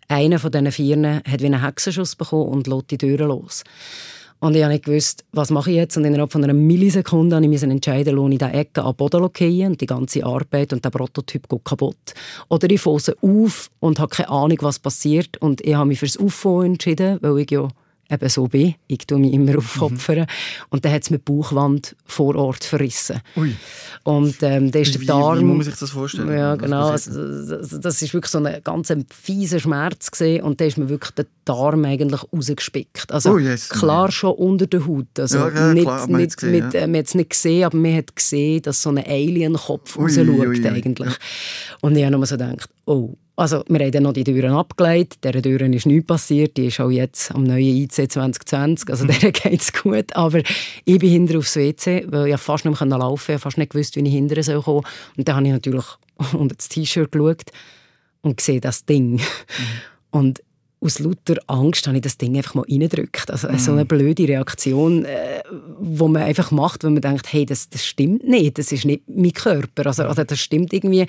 einer von diesen Vieren hat wie einen Hexenschuss bekommen und lässt die Türen los. Und ich habe nicht gewusst, was mache ich jetzt. Und innerhalb von einer Millisekunde musste ich entscheiden, lohne ich diese Ecke an den Boden fallen und die ganze Arbeit und der Prototyp geht kaputt. Oder ich fose auf und habe keine Ahnung, was passiert. Und ich habe mich für das Auffahren entschieden, weil ich ja eben so bin. Ich tue mich immer aufopfern. Mhm. Und dann hat es mit Bauchwand vor Ort verrissen. Ui. Und ähm, da ist der Darm... Wie muss man sich das vorstellen? Ja, genau. Also, das, das ist wirklich so ein ganz fieser Schmerz gewesen. und da ist mir wirklich der Darm eigentlich rausgespickt. Also oh, yes, klar schon unter der Haut. Also ja, ja, nicht, klar, nicht, gesehen, mit, ja. äh, man hat es nicht gesehen, aber man hat gesehen, dass so ein Alien-Kopf rausschaut eigentlich. Und ich habe nur so gedacht, oh, also, wir haben dann noch die Türen abgelegt. Dieser Türen ist nichts passiert. Die ist auch jetzt am neuen IC 2020. Also, der geht es gut. Aber ich bin hinter aufs WC, weil ich fast nicht mehr laufen konnte. Ich fast nicht gewusst, wie ich hinterher soll kommen Und dann habe ich natürlich unter das T-Shirt geschaut und sehe das Ding. Mhm. Und aus lauter Angst habe ich das Ding einfach mal reingedrückt. Also mm. so eine blöde Reaktion, äh, wo man einfach macht, wenn man denkt, hey, das, das stimmt nicht, das ist nicht mein Körper, also, also das stimmt irgendwie.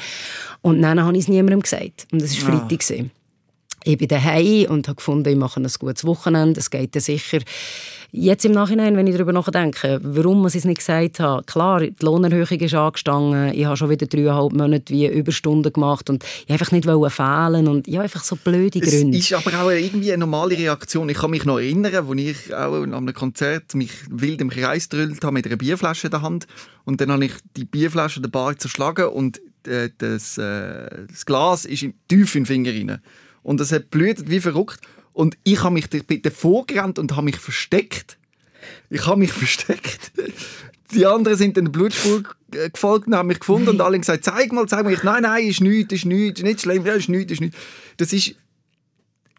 Und dann habe ich es niemandem gesagt. Und das war ja. Freitag. Ich bin daheim und habe gefunden, ich mache ein gutes Wochenende, es geht dann sicher Jetzt im Nachhinein, wenn ich darüber nachdenke, warum ich es nicht gesagt habe, klar, die Lohnerhöhung ist angestanden, ich habe schon wieder dreieinhalb Monate wie Überstunden gemacht und ich einfach nicht fehlen und ja, einfach so blöde Gründe. Es ist aber auch irgendwie eine normale Reaktion. Ich kann mich noch erinnern, als ich auch an einem Konzert mich wild im Kreis gedrüllt habe mit einer Bierflasche in der Hand und dann habe ich die Bierflasche in der Bar zerschlagen und äh, das, äh, das Glas ist tief in den Finger rein. Und es hat blüht wie verrückt. Und ich habe mich davor gerannt und habe mich versteckt. Ich habe mich versteckt. Die anderen sind in der Blutspur gefolgt und haben mich gefunden und alle haben gesagt, zeig mal, zeig mal. Ich, nein, nein, ist nichts, ist nichts, ist nicht schlimm, ja, ist nichts, ist nichts. Das ist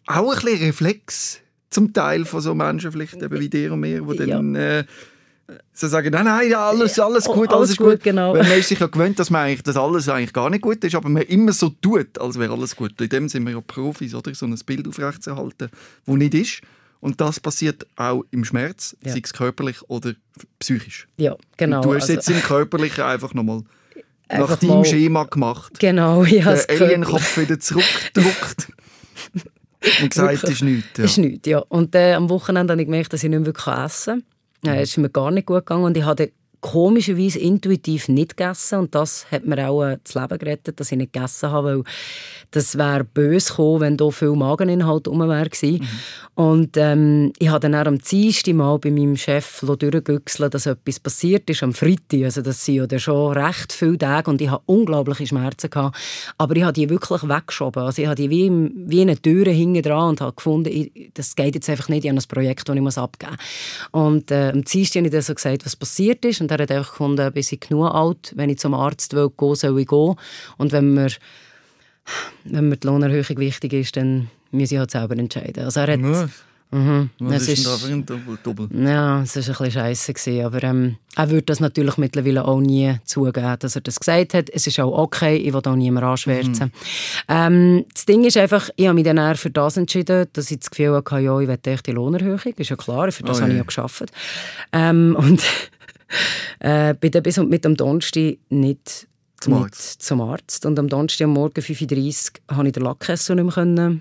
auch ein bisschen Reflex zum Teil von so Menschen, vielleicht eben wie dir und mir, die dann... Ja. Äh, Sie sagen, nein, nein, ja, alles, alles gut, alles, alles ist gut. gut. Genau. Weil man ist sich ja gewöhnt, dass, man eigentlich, dass alles eigentlich gar nicht gut ist, aber man immer so tut, als wäre alles gut. In dem sind wir ja Profis, oder? So ein Bild aufrechtzuerhalten, das nicht ist. Und das passiert auch im Schmerz, ja. sei es körperlich oder psychisch. Ja, genau. Und du hast also, jetzt im Körperlichen einfach nochmal nach deinem Schema gemacht. Genau, ja. Den Alienkopf wieder zurückgedruckt. und gesagt, es ist nichts. Ja. ist nichts, ja. Und äh, am Wochenende habe ich gemerkt, dass ich nicht mehr essen kann. Es ist mir gar nicht gut gegangen und ich hatte komischerweise intuitiv nicht gegessen und das hat mir auch äh, das Leben gerettet, dass ich nicht gegessen habe, weil das wäre böse gekommen, wenn da viel Mageninhalt rum wäre mhm. Und ähm, ich habe dann auch am Dienstag mal bei meinem Chef durchgegüchselt, dass etwas passiert ist am Freitag. Also das sind ja schon recht viele Tage und ich hatte unglaubliche Schmerzen. Gehabt. Aber ich habe die wirklich weggeschoben. Also ich habe die wie, wie eine Tür hinten dran und habe gefunden, ich, das geht jetzt einfach nicht in ein Projekt, das ich muss abgeben muss. Und äh, am Dienstag habe ich dann so gesagt, was passiert ist. Und er hat einfach gefunden, bis ich genug alt, wenn ich zum Arzt will, gehen, soll ich gehen. Und wenn mir, wenn mir die Lohnerhöhung wichtig ist, dann muss ich halt selber entscheiden. Also er hat, ja. Mhm. Was ist, ist ein Double, Double? Ja, es war ein bisschen scheiße. Aber ähm, er würde das natürlich mittlerweile auch nie zugeben, dass er das gesagt hat. Es ist auch okay, ich will auch niemand anschwärzen. Mhm. Ähm, das Ding ist einfach, ich habe mich dann für das entschieden, dass ich das Gefühl hatte, ja, ich will echt die Lohnerhöhung. Ist ja klar, für das oh, habe ich ja geschafft. Ähm, und äh, bin dann bis mit dem Donnerstag nicht zum, nicht Arzt. zum Arzt. Und am Donnerstag am Morgen 5.30 Uhr konnte ich den Lackkessel nicht mehr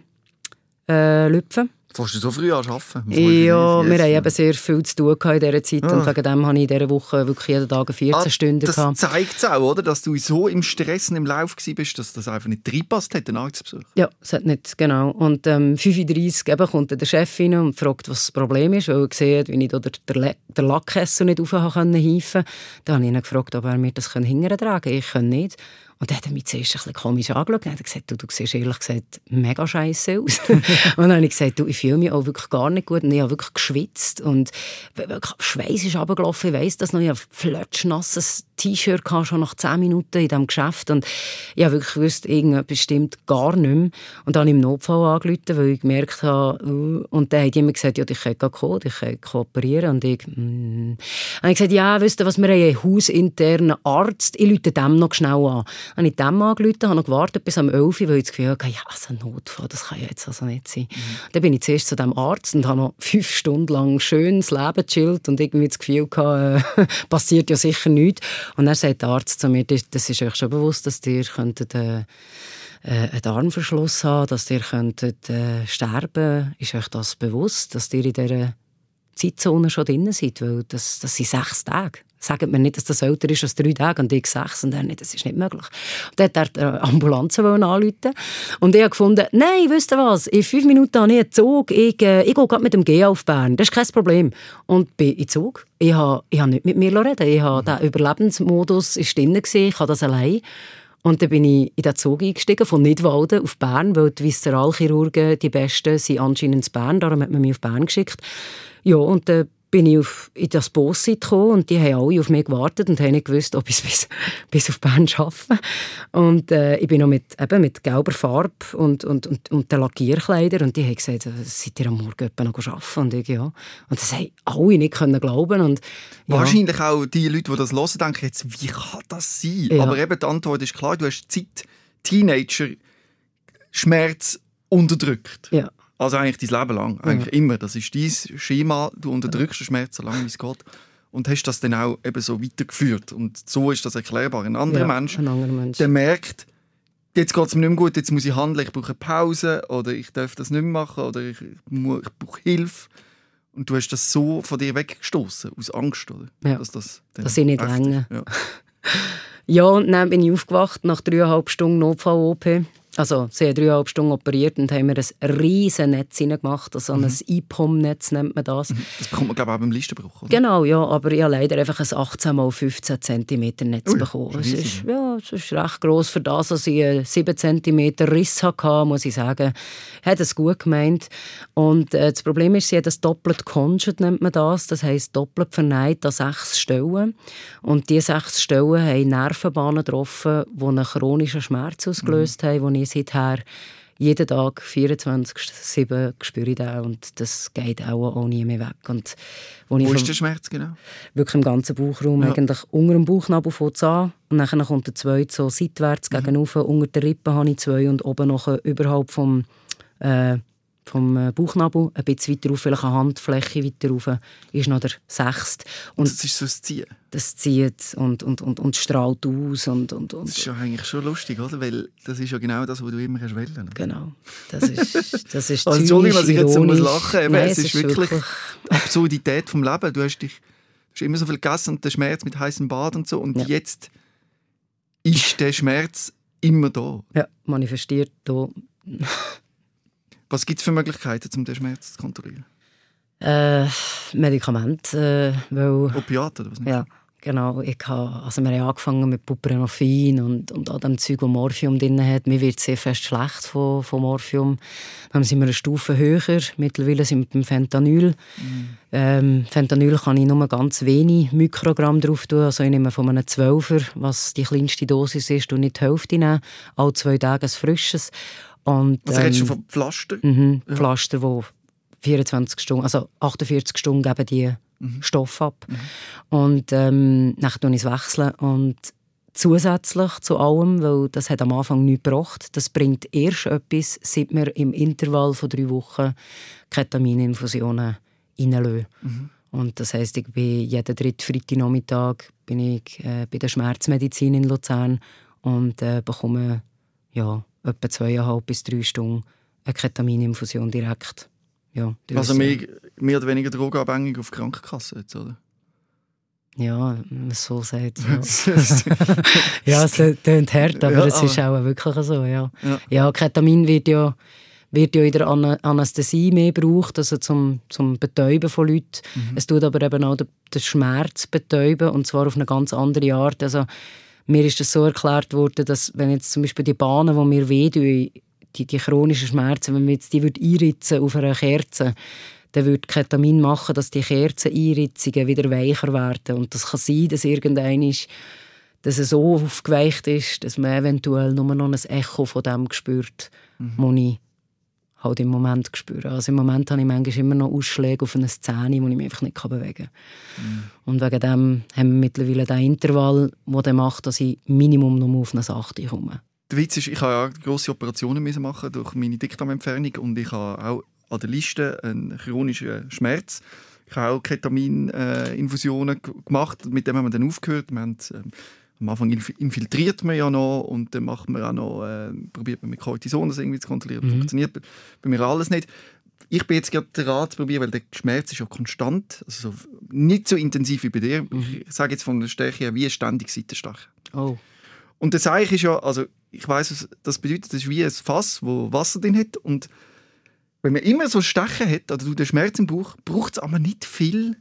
äh, lüpfen. Du so früh arbeiten? Ja, wir haben eben sehr viel zu tun in dieser Zeit ah. und wegen dem habe ich in dieser Woche wirklich jeden Tag 14 ah, Stunden das gehabt. Das zeigt es auch, oder? dass du so im Stress und im Lauf bist, dass das einfach nicht reinpasst hat, den Arztbesuch. Ja, es hat nicht, genau. Und ähm, 35 eben kommt der Chef rein und fragt, was das Problem ist, weil er sieht, wie ich da den, den Lackkessel nicht aufheifen konnte. Dann habe ich ihn gefragt, ob er mir das hinterher tragen kann. Ich kann nicht. Und er hat mich zuerst ein bisschen komisch angeschaut und hat gesagt, du, du siehst ehrlich gesagt mega scheiße aus. und dann habe ich gesagt, du, ich fühle mich auch wirklich gar nicht gut und ich habe wirklich geschwitzt und Schweiß ist runtergelaufen, ich weiss das noch, ich habe flötschnasses T-Shirt schon nach 10 Minuten in diesem Geschäft und ich habe wirklich gewusst, irgendetwas stimmt gar nicht mehr. Und dann habe ich im Notfall angerufen, weil ich gemerkt habe, uh, und dann hat jemand gesagt, ja, ich kann kommen, ich kann kooperieren und ich, mm. habe ich gesagt, ja, wisst ihr was, wir haben einen hausinternen Arzt, ich rufe dem noch schnell an habe ich dem angerufen, habe noch gewartet bis um 11 Uhr, weil ich das Gefühl hatte, ja, so ein Notfall, das kann ja jetzt also nicht sein. Mhm. Dann bin ich zuerst zu dem Arzt und habe noch fünf Stunden lang schön das Leben gechillt und irgendwie das Gefühl gehabt, äh, passiert ja sicher nichts. Und dann sagt der Arzt zu mir, das ist euch schon bewusst, dass ihr könntet, äh, äh, einen Darmverschluss haben, dass ihr könntet äh, sterben. Ist euch das bewusst, dass ihr in dieser Zeitzone schon drin seid? Weil das, das sind sechs Tage. Sagt mir nicht, dass das älter ist als drei Tage und ich sechs. Und er nicht, das ist nicht möglich. Und dann hat er die Ambulanz anrufen Und ich habe gefunden, nein, wisst ihr was, in fünf Minuten habe ich einen Zug. Ich, äh, ich gehe gerade mit dem G auf Bern. Das ist kein Problem. Und bin in Zug. Ich habe, ich habe nicht mit mir reden Ich habe, Der Überlebensmodus war drin. Ich habe das allein. Und dann bin ich in den Zug eingestiegen, von Nidwalden auf Bern, weil die Viszeralchirurgen, die Besten, sind anscheinend in Bern. Darum hat man mich auf Bern geschickt. Ja, und dann bin ich auf, in das Bossit gekommen und die haben alle auf mich gewartet und haben nicht gewusst, ob ich es bis, bis auf Bern schaffe. Und äh, ich bin noch mit, eben mit gelber Farbe und, und, und, und den Lackierkleidern und die haben gesagt, seid ihr am Morgen noch arbeiten? Und ich, ja. Und das haben alle nicht können glauben. Und, ja. Wahrscheinlich auch die Leute, die das hören, denken jetzt, wie kann das sein? Ja. Aber eben die Antwort ist klar, du hast Zeit, Teenager, Schmerz unterdrückt. Ja. Also eigentlich dein Leben lang. Eigentlich ja. immer. Das ist dein Schema. Du unterdrückst den Schmerz so lange wie es geht. Und hast das dann auch eben so weitergeführt. Und so ist das erklärbar. Ein anderer ja, Mensch, ein anderer Mensch. der merkt, jetzt geht es mir nicht mehr gut, jetzt muss ich handeln, ich brauche eine Pause oder ich darf das nicht mehr machen oder ich, ich brauche Hilfe. Und du hast das so von dir weggestoßen aus Angst, oder? Ja, dass das dass ich nicht länger. Ja. ja, und dann bin ich aufgewacht nach dreieinhalb Stunden Notfall-OP also sie haben dreieinhalb Stunden operiert und haben mir ein riesen Netz gemacht, also mhm. ein IPOM-Netz nennt man das. Mhm. Das bekommt man glaube ich auch beim Listenbruch, oder? Genau, ja, aber ich habe leider einfach ein 18 x 15 cm Netz Ui, bekommen. Es ist, ja, es ist recht gross für das, dass ich einen 7 cm Riss hatte, muss ich sagen. Hat es gut gemeint. Und äh, das Problem ist, sie hat das doppelt conjugate, nennt man das, das heisst doppelt verneiht an sechs Stellen. Und diese sechs Stellen haben Nervenbahnen getroffen, die einen chronischen Schmerz ausgelöst mhm. haben, ich seither jeden Tag 24-7 spüre ich das und das geht auch, auch nie mehr weg. Und wo, wo ist der Schmerz genau? Wirklich im ganzen Bauchraum, ja. eigentlich unter dem Bauchnabel fängt an und dann kommt der zweite so seitwärts mhm. gegenüber, unter der Rippe habe ich zwei und oben noch überhalb vom äh, vom äh, Bauchnabel, ein bisschen weiter rauf, vielleicht eine Handfläche weiter rauf, ist noch der sechste. Und das ist so das Ziehen? Das zieht und, und, und, und strahlt aus. Und, und, und. Das ist ja eigentlich schon lustig, oder? Weil das ist ja genau das, was du immer hast wollen. Genau. Das ist, das ist also, Entschuldigung, dass ich jetzt so muss lachen muss. Es, es ist, wirklich, wirklich Absurdität vom Leben. Du hast dich hast immer so viel gegessen und der Schmerz mit heißem Bad und so. Und Ja. jetzt ist der Schmerz immer da. Ja, manifestiert da. Was gibt es für Möglichkeiten, um den Schmerz zu kontrollieren? Äh, Medikamente, äh, weil... Opiate oder was nicht? Ja, genau. Ich habe, also wir haben angefangen mit Buprenorphin und, und all dem Zeug, das Morphium drin hat. Mir wird sehr fest schlecht von, von Morphium. Dann sind wir eine Stufe höher. Mittlerweile sind wir beim Fentanyl. Ähm, Fentanyl kann ich nur ganz wenig Mikrogramm drauf tun. Also ich nehme von einem Zwölfer, was die kleinste Dosis ist, und nicht die Hälfte nehmen. Alle zwei Tage ein frisches. Und, Also redest du ähm, von Pflaster? Mhm, Pflaster, die 24 Stunden, also 48 Stunden geben die Mhm. Stoff ab. Und ähm, dann tue ich es wechseln. Und zusätzlich zu allem, weil das hat am Anfang nichts gebracht, das bringt erst etwas, seit wir im Intervall von drei Wochen Ketamininfusionen reinlassen. Mhm. Und das heisst, ich bin jeden dritten Freitagnachmittag bin ich äh, bei der Schmerzmedizin in Luzern und äh, bekomme ja, etwa zweieinhalb bis drei Stunden eine Ketamininfusion direkt. Ja, Also mehr, mehr oder weniger drogenabhängig auf Krankenkasse jetzt, oder? Ja, man es so sagt. Ja, ja es klingt hart, aber Ja, es ist aber- auch wirklich so. Ja, Ja. ja Ketamin wird ja, wird ja in der Anästhesie mehr gebraucht, also zum, zum Betäuben von Leuten. Es tut aber eben auch den, den Schmerz betäuben, und zwar auf eine ganz andere Art. Also, mir ist das so erklärt worden, dass wenn jetzt zum Beispiel die Bahnen, die mir wehtun, die, die chronischen Schmerzen, wenn wir jetzt die würde einritzen auf einer Kerze, dann würde Ketamin machen, dass die Kerzeneinritzungen wieder weicher werden. Und das kann sein, dass irgendein ist, dass es so aufgeweicht ist, dass man eventuell nur noch ein Echo von dem spürt, was ich halt im Moment spüre. Also im Moment habe ich manchmal immer noch Ausschläge auf eine Szene, wo ich mich einfach nicht bewegen kann. Und wegen dem haben wir mittlerweile den Intervall, der macht, dass ich Minimum noch auf eine Sachte komme. Der Witz ist, ich habe ja grosse Operationen machen durch meine Dickdarmentfernung und ich habe auch an der Liste einen chronischen Schmerz. Ich habe auch Ketamin-Infusionen gemacht, mit dem haben wir dann aufgehört. Wir haben, ähm, am Anfang inf- infiltriert man ja noch und dann macht man auch noch, äh, probiert man mit Cortison das irgendwie zu kontrollieren. Funktioniert bei, bei mir alles nicht. Ich bin jetzt gerade dran zu probieren, weil der Schmerz ist ja konstant, also so, nicht so intensiv wie bei dir. Ich sage jetzt von der Stärke her wie eine ständige Seitenstache. Oh. Und das Eich ist ja, also ich weiß, was das bedeutet, das ist wie ein Fass, wo Wasser drin hat. Und wenn man immer so Stechen hat, oder du den Schmerz im Bauch, braucht es aber nicht viel,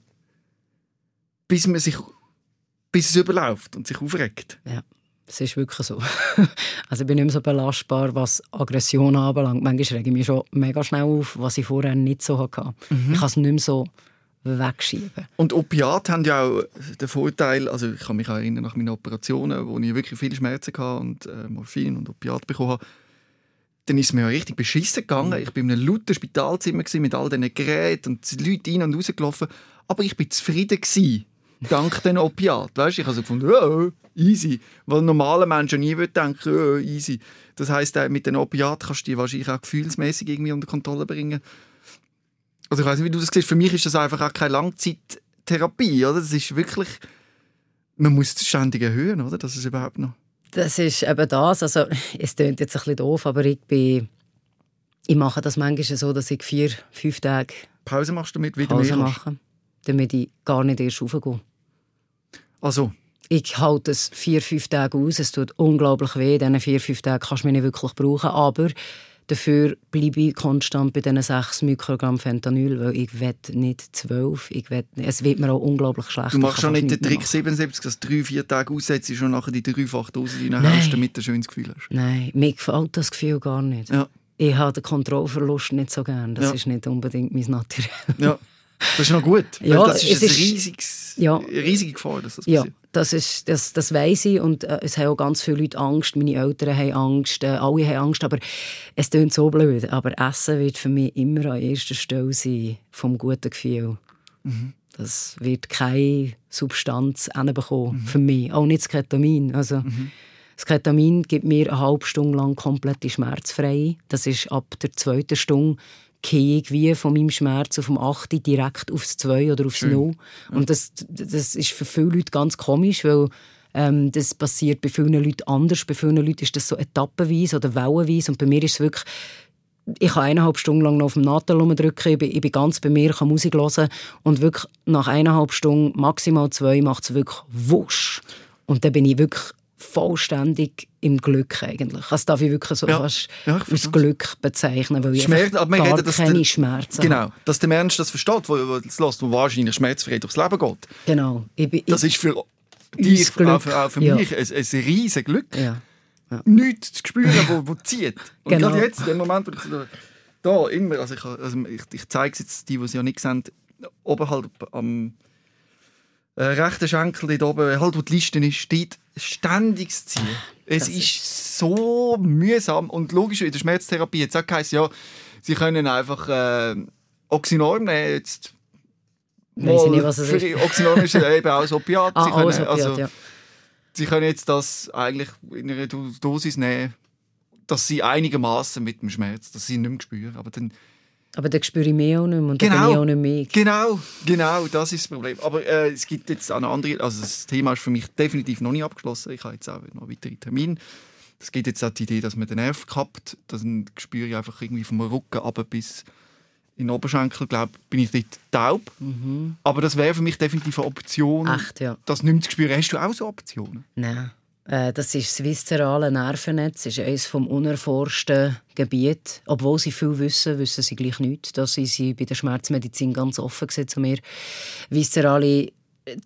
bis man sich, bis es überläuft und sich aufregt. Ja, es ist wirklich so. also ich bin nicht mehr so belastbar, was Aggression anbelangt. Manchmal rege ich mich schon mega schnell auf, was ich vorher nicht so hatte. Ich kann es nicht mehr so wegschieben. Und Opiate haben ja auch den Vorteil, also ich kann mich erinnern nach meinen Operationen, wo ich wirklich viele Schmerzen hatte und äh, Morphin und Opiate bekommen habe, dann ist es mir ja richtig beschissen gegangen. Ich war in einem lauten Spitalzimmer mit all diesen Geräten und die Leute rein und rausgelaufen. Aber ich war zufrieden. Gewesen, dank den Opiat. Weißt, ich habe so gefunden, oh, easy. Weil normale Menschen nie würden denken, oh, easy. Das heisst, äh, mit den Opiat kannst du die wahrscheinlich auch gefühlsmäßig irgendwie unter Kontrolle bringen. Also ich weiß nicht, wie du das siehst. Für mich ist das einfach auch keine Langzeittherapie, oder? Das ist wirklich, man muss es ständig erhöhen, oder? Das ist überhaupt noch. Das ist eben das. Also, es klingt jetzt ein bisschen doof, aber ich bin... Ich mache das manchmal so, dass ich vier, fünf Tage Pause machst du damit, wieder Pause mehr kannst. mache, damit ich gar nicht erst raufgehe. Also, Ich halte es vier, fünf Tage aus. Es tut unglaublich weh. Diese vier, fünf Tage kannst du mich nicht wirklich brauchen. Aber dafür bleibe ich konstant bei diesen sechs Mikrogramm Fentanyl, weil ich will nicht zwölf. Ich will, es wird mir auch unglaublich schlecht. du machst schon nicht den Trick nichts 77, dass du drei, vier Tage aussetzt und nachher die dreifache Dose Nein. reinhaust, damit du ein schönes Gefühl hast. machen. Nein, mir gefällt das Gefühl gar nicht. Ja. Ich habe den Kontrollverlust nicht so gern. Das Ja. ist nicht unbedingt mein Naturell. Ja, das ist noch gut. Ja, das ist, es ein ist- riesiges, Ja. eine riesige Gefahr, dass das Ja, passiert. das, ist, das, das weiss ich und äh, es haben auch ganz viele Leute Angst. Meine Eltern haben Angst, äh, alle haben Angst, aber es klingt so blöd. Aber Essen wird für mich immer an erster Stelle sein, vom guten Gefühl. Das wird keine Substanz hinbekommen für mich, auch nicht das Ketamin. Also, Das Ketamin gibt mir eine halbe Stunde lang komplette schmerzfrei. Das ist ab der zweiten Stunde gehe ich wie von meinem Schmerz auf dem 8. direkt aufs 2 oder aufs 0. Und das, das ist für viele Leute ganz komisch, weil ähm, das passiert bei vielen Leuten anders. Bei vielen Leuten ist das so etappenweise oder wellenweise. Und bei mir ist es wirklich ich kann eineinhalb Stunden lang noch auf dem Nadel drücken, ich bin, ich bin ganz bei mir, kann Musik hören und wirklich nach eineinhalb Stunden, maximal zwei, macht es wirklich wusch. Und dann bin ich wirklich vollständig im Glück eigentlich. Das darf ich wirklich so Ja. fast Ja, ich als Glück bezeichnen, weil ich Schmerz- aber gar reden, keine der- Schmerzen Genau, habe. dass der Mensch das versteht, wo, wo das lässt, wahrscheinlich schmerzfrei durchs Leben geht. Genau. Ich bin, Das ich, ist für dich, Glück. auch für, auch für Ja. mich, ein, ein riesiges Glück. ja. Nichts zu spüren, wo, wo zieht. Und Genau. gerade jetzt, in dem Moment, wo ich so, da immer, also ich, also ich, ich zeige es jetzt die, die es ja nicht sehen, oberhalb am äh, rechten Schenkel dort oben, halt wo die Liste ist, steht ständiges Ziehen. Es Das ist so mühsam und logisch in der Schmerztherapie jetzt auch geheißen, ja, sie können einfach äh, Oxynorm nehmen, jetzt Weiss ich nicht, was es ist. Oxynorm ist eben auch ein Opiat. Ah, sie können, Opiat, also, ja. Sie können jetzt das eigentlich in einer Do- Dosis nehmen, dass sie einigermaßen mit dem Schmerz, dass sie ihn nicht mehr spüren. Aber dann, Aber dann spüre ich mich auch nicht mehr und dann Genau. bin ich auch nicht mehr. genau, genau, das ist das Problem. Aber äh, es gibt jetzt auch noch andere, also das Thema ist für mich definitiv noch nicht abgeschlossen. Ich habe jetzt auch noch weitere Termine. Es gibt jetzt auch die Idee, dass man den Nerv kappt. Dann spüre ich einfach irgendwie vom Rücken ab bis in den Oberschenkel, glaube bin ich dort taub. Aber das wäre für mich definitiv eine Option, Echt, ja. das nicht zu spüren. Hast du auch so Optionen? Nein. Äh, Das ist das viszerale Nervennetz, das ist eines vom unerforschten Gebiet. Obwohl sie viel wissen, wissen sie gleich nichts. Da sind sie bei der Schmerzmedizin ganz offen zu mir. Viszerale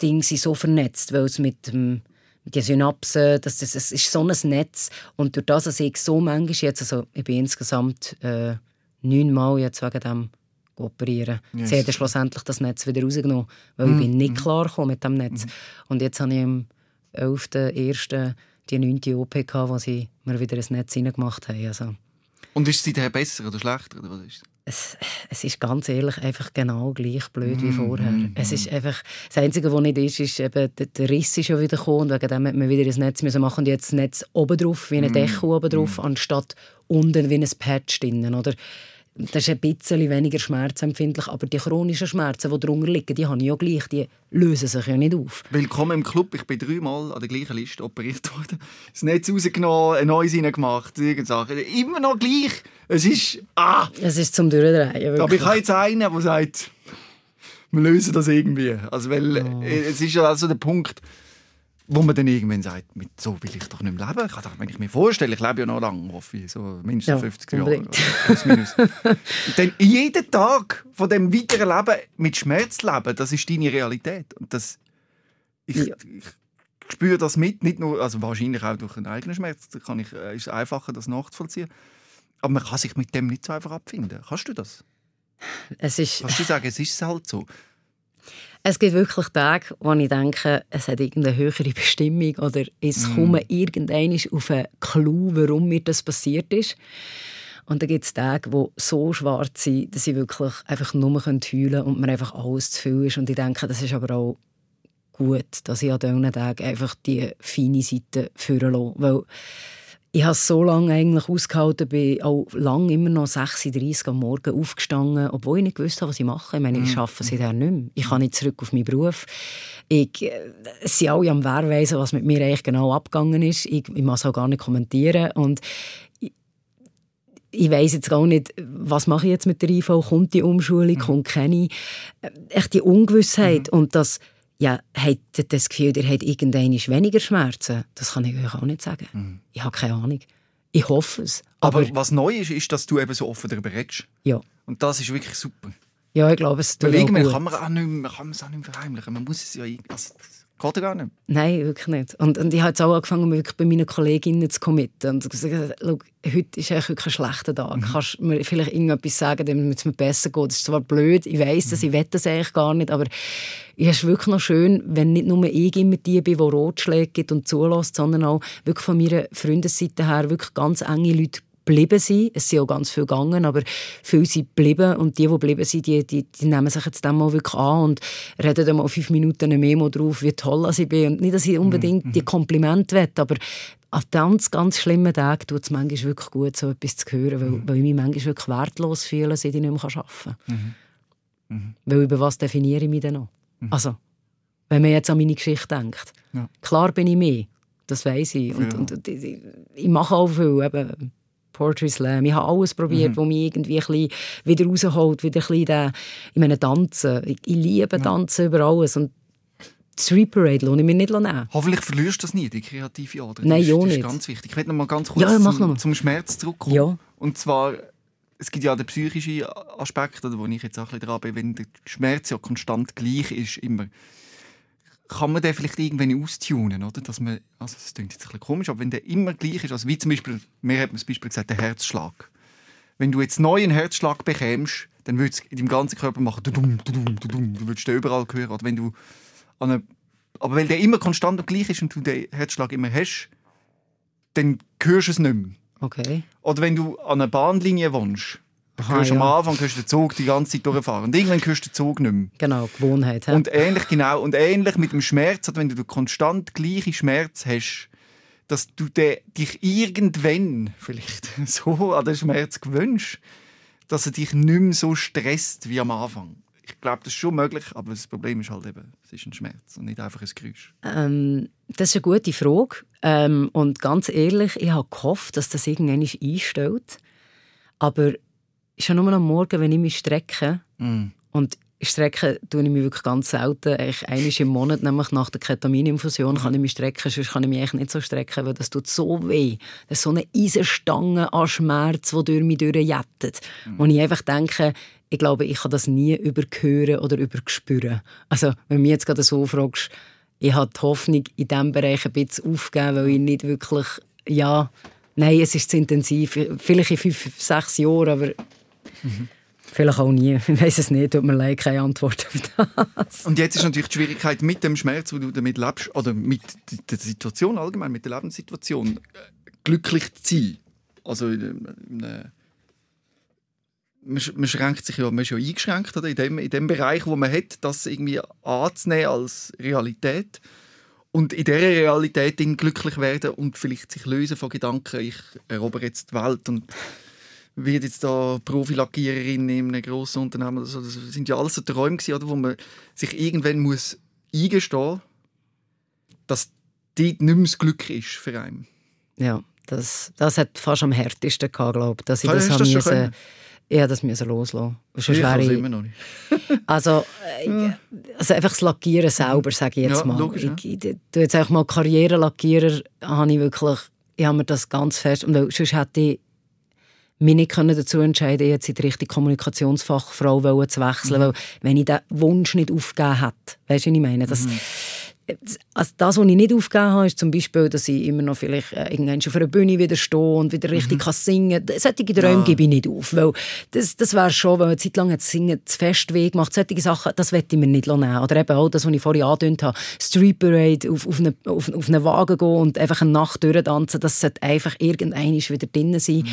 Dinge sind so vernetzt, weil es mit dem den Synapsen, das, das, das ist so ein Netz. Und durch das, dass ich so manchmal jetzt, also ich bin insgesamt äh, neunmal jetzt wegen dem operieren. Yes. Sie haben schlussendlich das Netz wieder rausgenommen, weil ich bin nicht klar gekommen mit dem Netz. Und jetzt habe ich 11.01. die 9. OP gehabt, wo sie mir wieder ein Netz reingemacht haben. Also, Und ist es seither besser oder schlechter? Oder was ist? es, es ist ganz ehrlich einfach genau gleich blöd wie vorher. Es ist einfach, das Einzige, was nicht ist, ist eben, der, der Riss ist schon wieder gekommen und wegen dem hat man wieder ein Netz müssen machen und jetzt das Netz oben drauf, wie eine Deckel oben drauf, anstatt unten wie ein Patch drinnen, oder? Das ist ein bisschen weniger schmerzempfindlich, aber die chronischen Schmerzen, die darunter liegen, die habe ich ja gleich, die lösen sich ja nicht auf. Willkommen im Club. Ich bin dreimal an der gleichen Liste operiert worden. Das Netz rausgenommen, ein neues reingemacht, irgend Sachen. Immer noch gleich. Es ist... Ah! Es ist zum Durchdrehen. Aber wirklich. ich habe jetzt einen, der sagt, wir lösen das irgendwie. Also, weil Oh. äh, es ist ja also der Punkt, wo man dann irgendwann sagt, mit so will ich doch nicht mehr leben. Ich kann doch, wenn ich mir vorstelle, ich lebe ja noch lange, hoffe ich, so mindestens Ja, 50 Jahre. unbedingt. Und dann jeden Tag von dem weiteren Leben mit Schmerz leben, das ist deine Realität. Und das, ich, Ja. ich spüre das mit, nicht nur, also wahrscheinlich auch durch einen eigenen Schmerz, da kann ich, äh, ist es einfacher, das nachzuvollziehen. Aber man kann sich mit dem nicht so einfach abfinden. Kannst du das? Es ist, Kannst du sagen, es ist halt so? Es gibt wirklich Tage, wo ich denke, es hat irgendeine höhere Bestimmung oder es kommt irgendein auf einen Clou, warum mir das passiert ist. Und dann gibt es Tage, die so schwarz sind, dass ich wirklich einfach nur heulen kann und mir einfach alles zu viel ist. Und ich denke, das ist aber auch gut, dass ich an diesen Tagen einfach die feine Seite führen lasse. Weil ich habe es so lange eigentlich ausgehalten, bin auch lange immer noch 6.30 Uhr am Morgen aufgestanden, obwohl ich nicht gewusst habe, was ich mache. Ich meine, ich arbeite seither nicht mehr. Ich kann nicht zurück auf meinen Beruf. Ich, äh, es sind alle am Wehrweisen, was mit mir eigentlich genau abgegangen ist. Ich, ich muss es auch gar nicht kommentieren. Und ich, weiß jetzt gar nicht, was mache ich jetzt mit der IV? Kommt die Umschulung? Kommt keine? Äh, Echt die Ungewissheit und das ja, habt ihr das Gefühl, ihr habt irgendwann weniger Schmerzen? Das kann ich euch auch nicht sagen. Ich habe keine Ahnung. Ich hoffe es. Aber, Aber, was neu ist, ist, dass du eben so offen darüber redest. ja. Und das ist wirklich super. ja, ich glaube, es tut Weil irgendwann gut. kann man, auch nicht, mehr- man kann es auch nicht mehr verheimlichen. Man muss es ja... irgendwie- Also, geht gar nicht. Nein, wirklich nicht. Und, und ich habe jetzt auch angefangen, wirklich bei meinen Kolleginnen zu committen. Und gesagt, «Schau, heute ist eigentlich wirklich ein schlechter Tag. Kannst du mir vielleicht irgendetwas sagen, damit es mir besser geht? Das ist zwar blöd, ich weiß das, ich will das eigentlich gar nicht, aber es ist wirklich noch schön, wenn nicht nur ich immer die bin, die Rotschläge gibt und zulässt, sondern auch wirklich von meiner Freundesseite her wirklich ganz enge Leute geblieben sind. Es sind auch ganz viele gegangen, aber viele sind geblieben und die, die geblieben sind, die, die, die nehmen sich jetzt dann mal wirklich an und reden dann mal fünf Minuten eine Memo drauf, wie toll ich bin. Und nicht, dass ich unbedingt die Komplimente will, aber an ganz, ganz schlimmen Tagen tut es manchmal wirklich gut, so etwas zu hören, weil, weil ich mich manchmal wirklich wertlos fühle, seit ich nicht mehr arbeiten kann. Weil über was definiere ich mich denn noch? Also, wenn man jetzt an meine Geschichte denkt. Ja. Klar bin ich mehr, das weiß ich. Und, Ja. und, und ich, ich mache auch viel, eben, Poetry Slam. Ich habe alles probiert, mhm. wo mich irgendwie ein bisschen wieder rausholt, wieder ein bisschen den, ich meine, Tanzen. Ich, ich liebe Tanzen über alles und Street Parade lohne ich mir nicht nehmen. Hoffentlich verlierst du das nie, die kreative Ader. Nein, das, ja das nicht. ist ganz wichtig. Ich möchte noch mal ganz kurz ja, zum, zum, Schmerz zurückkommen. Ja. Und zwar, es gibt ja den psychischen Aspekt, wo ich jetzt auch ein bisschen dran bin, wenn der Schmerz ja konstant gleich ist, immer, kann man den vielleicht irgendwann austunen, oder? Dass man, also das klingt jetzt ein bisschen komisch, aber wenn der immer gleich ist, also wie zum Beispiel, mir hat man zum Beispiel gesagt, der Herzschlag. Wenn du jetzt neu einen Herzschlag bekommst, dann würde es in deinem ganzen Körper machen, du dumm, du dumm, du dumm, du würdest den überall hören. Oder wenn du an eine, aber weil der immer konstant und gleich ist und du den Herzschlag immer hast, dann hörst du es nicht mehr. Okay. Oder wenn du an einer Bahnlinie wohnst, Aha, hörst ja. am Anfang hörst du den Zug die ganze Zeit durchfahren. Und irgendwann hörst du den Zug nicht mehr. Genau, Gewohnheit. Und ähnlich, genau, und ähnlich mit dem Schmerz, wenn du konstant gleichen Schmerz hast, dass du de, dich irgendwann vielleicht so an den Schmerz gewöhnst, dass er dich nicht mehr so stresst wie am Anfang. Ich glaube, das ist schon möglich, aber das Problem ist halt eben, es ist ein Schmerz und nicht einfach ein Geräusch. Ähm, das ist eine gute Frage. Ähm, und ganz ehrlich, ich habe gehofft, dass das irgendwann einstellt. Aber ist ja nur am Morgen, wenn ich mich strecke. Mm. Und strecken tue ich mich wirklich ganz selten. Eigentlich einmal im Monat, nämlich nach der Ketamininfusion, kann ich mich strecken. Sonst kann ich mich eigentlich nicht so strecken, weil das tut so weh. Das ist so eine Eisenstange an Schmerz, die durch mich durchjettet. Mhm. Und ich einfach denke, ich glaube, ich kann das nie überhören oder überspüren. Also, wenn du mich jetzt gerade so fragst, ich habe die Hoffnung in diesem Bereich ein bisschen aufgegeben, weil ich nicht wirklich, ja, nein, es ist zu intensiv. Vielleicht in fünf, sechs Jahren, aber vielleicht auch nie. Ich weiß es nicht, tut mir leid, keine Antwort auf das. Und jetzt ist natürlich die Schwierigkeit mit dem Schmerz, wo du damit lebst, oder mit der Situation allgemein, mit der Lebenssituation, äh, glücklich zu sein. Also in einem man, man schränkt sich ja, man ist ja eingeschränkt oder? In, dem, in dem Bereich, wo man hat, das irgendwie anzunehmen als Realität und in dieser Realität glücklich werden und vielleicht sich lösen von Gedanken, ich erobere jetzt die Welt und werde jetzt da Profilackiererin in einem grossen Unternehmen oder so. Das sind ja alles so Träume gewesen, oder, wo man sich irgendwann muss eingestehen dass dort nicht mehr das Glück ist für einen. Ja, das, das hat fast am härtesten gehabt, glaube ich, dass ich das, du das müssen, ja, das müssen loslassen. Sonst Ich wäre es ich, immer noch nicht. also, äh, also einfach das Lackieren selber, sage ich jetzt Ja, mal. logisch, ja. ich, ich, tu jetzt einfach mal Karrierelackierer, habe ich wirklich, ich habe mir das ganz fest, und sonst hätte ich mich nicht können dazu entscheiden jetzt in die richtige Kommunikationsfachfrau zu wechseln, Mhm. weil wenn ich den Wunsch nicht aufgegeben hätte, weißt du, was ich meine? Das, Mhm. Also das, was ich nicht aufgegeben habe, ist zum Beispiel, dass ich immer noch vielleicht äh, irgendwann schon auf einer Bühne wieder stehe und wieder richtig kann singen kann. Solche Träume Mhm. Ja. gebe ich nicht auf, weil das, das wäre schon, wenn man eine Zeit lang hat Singen zu fest weh gemacht. Solche Sachen, das möchte ich mir nicht nehmen. Oder eben auch das, was ich vorhin angedeutet habe, Street Parade, auf, auf, eine, auf, auf einen Wagen gehen und einfach eine Nacht durchtanzen, das sollte einfach irgendein wieder drin sein.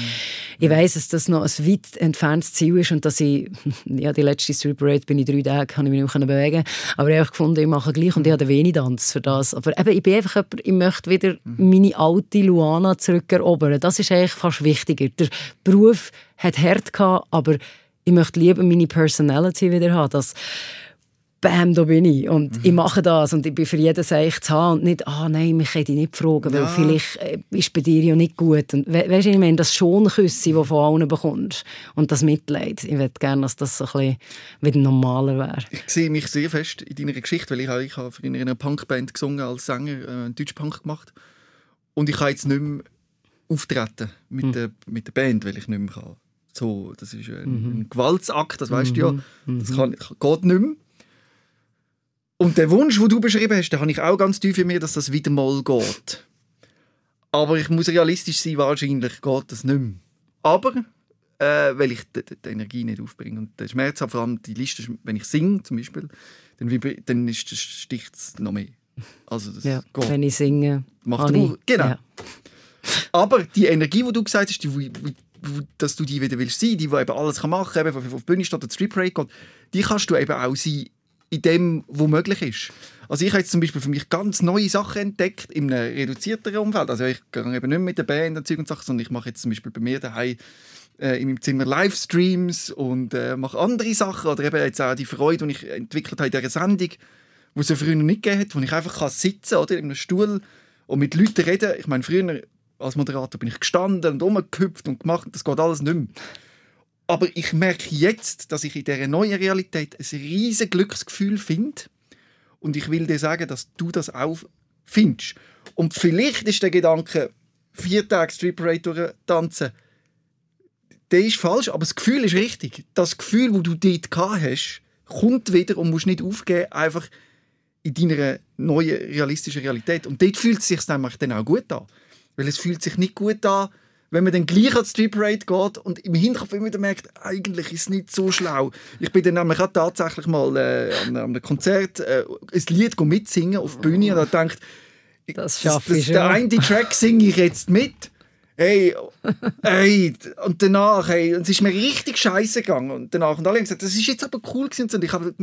Ich weiss, dass das noch ein weit entferntes Ziel ist und dass ich, ja, die letzte Street Parade bin ich drei Tage, kann ich mich nicht mehr bewegen aber ich habe gefunden, ich mache gleich und ich habe wenig Tanz für das. Aber eben, ich bin einfach jemand, ich möchte wieder meine alte Luana zurückerobern. Das ist eigentlich fast wichtiger. Der Beruf hat hart gehabt, aber ich möchte lieber meine Personality wieder haben. Das Bam, da bin ich. Und ich mache das. Und ich bin für jeden Seich zu haben. Und nicht, ah nein, mich hätte ich nicht fragen, weil Ja. vielleicht äh, ist bei dir ja nicht gut. Und we weißt du, ich meine, das Schonküsse, das von allen bekommst. Und das Mitleid. Ich würde gerne, dass das so ein bisschen wieder normaler wäre. Ich sehe mich sehr fest in deiner Geschichte, weil ich, habe- ich habe in einer Punkband gesungen als Sänger, äh, einen Deutschpunk gemacht. Und ich kann jetzt nicht mehr auftreten mit, der, mit der Band, weil ich nicht mehr kann. So, das ist ein, ein Gewaltsakt, das weißt du ja. Das kann, geht nicht mehr. Und der Wunsch, den du beschrieben hast, den habe ich auch ganz tief in mir, dass das wieder mal geht. Aber ich muss realistisch sein, wahrscheinlich geht das nicht mehr. Aber, äh, weil ich die, die, Energie nicht aufbringe. Und der Schmerz hat vor allem die Liste, wenn ich singe zum Beispiel, dann, dann sticht es noch mehr. Also das Ja, geht. wenn ich singe. Macht habe ich- Genau. Ja. Aber die Energie, die du gesagt hast, die, dass du die wieder willst sein, die, die eben alles kann machen kann, eben auf die Bühne steht oder Street Parade geht, die kannst du eben auch sein in dem, was möglich ist. Also ich habe jetzt zum Beispiel für mich ganz neue Sachen entdeckt in einem reduzierteren Umfeld. Also ich gehe eben nicht mit der Band und und Sachen, sondern ich mache jetzt zum Beispiel bei mir daheim äh, in meinem Zimmer Livestreams und äh, mache andere Sachen oder eben jetzt auch die Freude, die ich entwickelt habe in dieser Sendung, die es ja früher noch nicht gegeben hat, wo ich einfach kann sitzen oder in einem Stuhl und mit Leuten reden. Ich meine, früher als Moderator bin ich gestanden und rumgehüpft und gemacht. Das geht alles nicht mehr. Aber ich merke jetzt, dass ich in dieser neuen Realität ein riesiges Glücksgefühl finde. Und ich will dir sagen, dass du das auch findest. Und vielleicht ist der Gedanke, vier Tage Strip Parade tanzen, der ist falsch, aber das Gefühl ist richtig. Das Gefühl, das du dort gehabt hast, kommt wieder und musst nicht aufgeben, einfach in deiner neuen realistischen Realität. Und dort fühlt es sich dann auch gut an. Weil es fühlt sich nicht gut an, wenn man dann gleich an die Street geht und im Hinterkopf immer wieder merkt, eigentlich ist es nicht so schlau. Ich bin dann nämlich auch tatsächlich mal äh, an einem Konzert äh, ein Lied mitsingen auf die Bühne und habe gedacht, das schaffe ich Der eine Track singe ich jetzt mit. Hey, hey, und danach, hey, und es ist mir richtig scheiße gegangen. Und danach, und alle haben gesagt, das ist jetzt aber cool gewesen. Und ich habe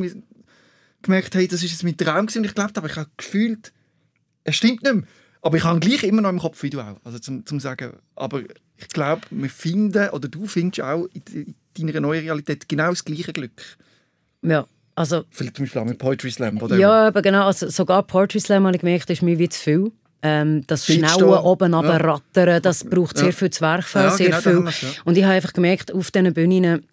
gemerkt, hey, das ist jetzt mein Traum gewesen. Und ich glaube, aber ich habe gefühlt, es stimmt nicht mehr. Aber ich habe gleich immer noch im Kopf, wie du auch. Also zum, zum sagen, aber ich glaube, wir finden, oder du findest auch in deiner neuen Realität genau das gleiche Glück. Ja, also... Vielleicht zum Beispiel auch mit Poetry Slam. Oder ja, aber genau, also sogar Poetry Slam habe ich gemerkt, ist mir wie zu viel. Ähm, das stehen. oben Ja. rattern, das braucht sehr Ja. viel Zwerchfell, Ja, sehr genau, viel. ja. Und ich habe einfach gemerkt, auf diesen Bühnen,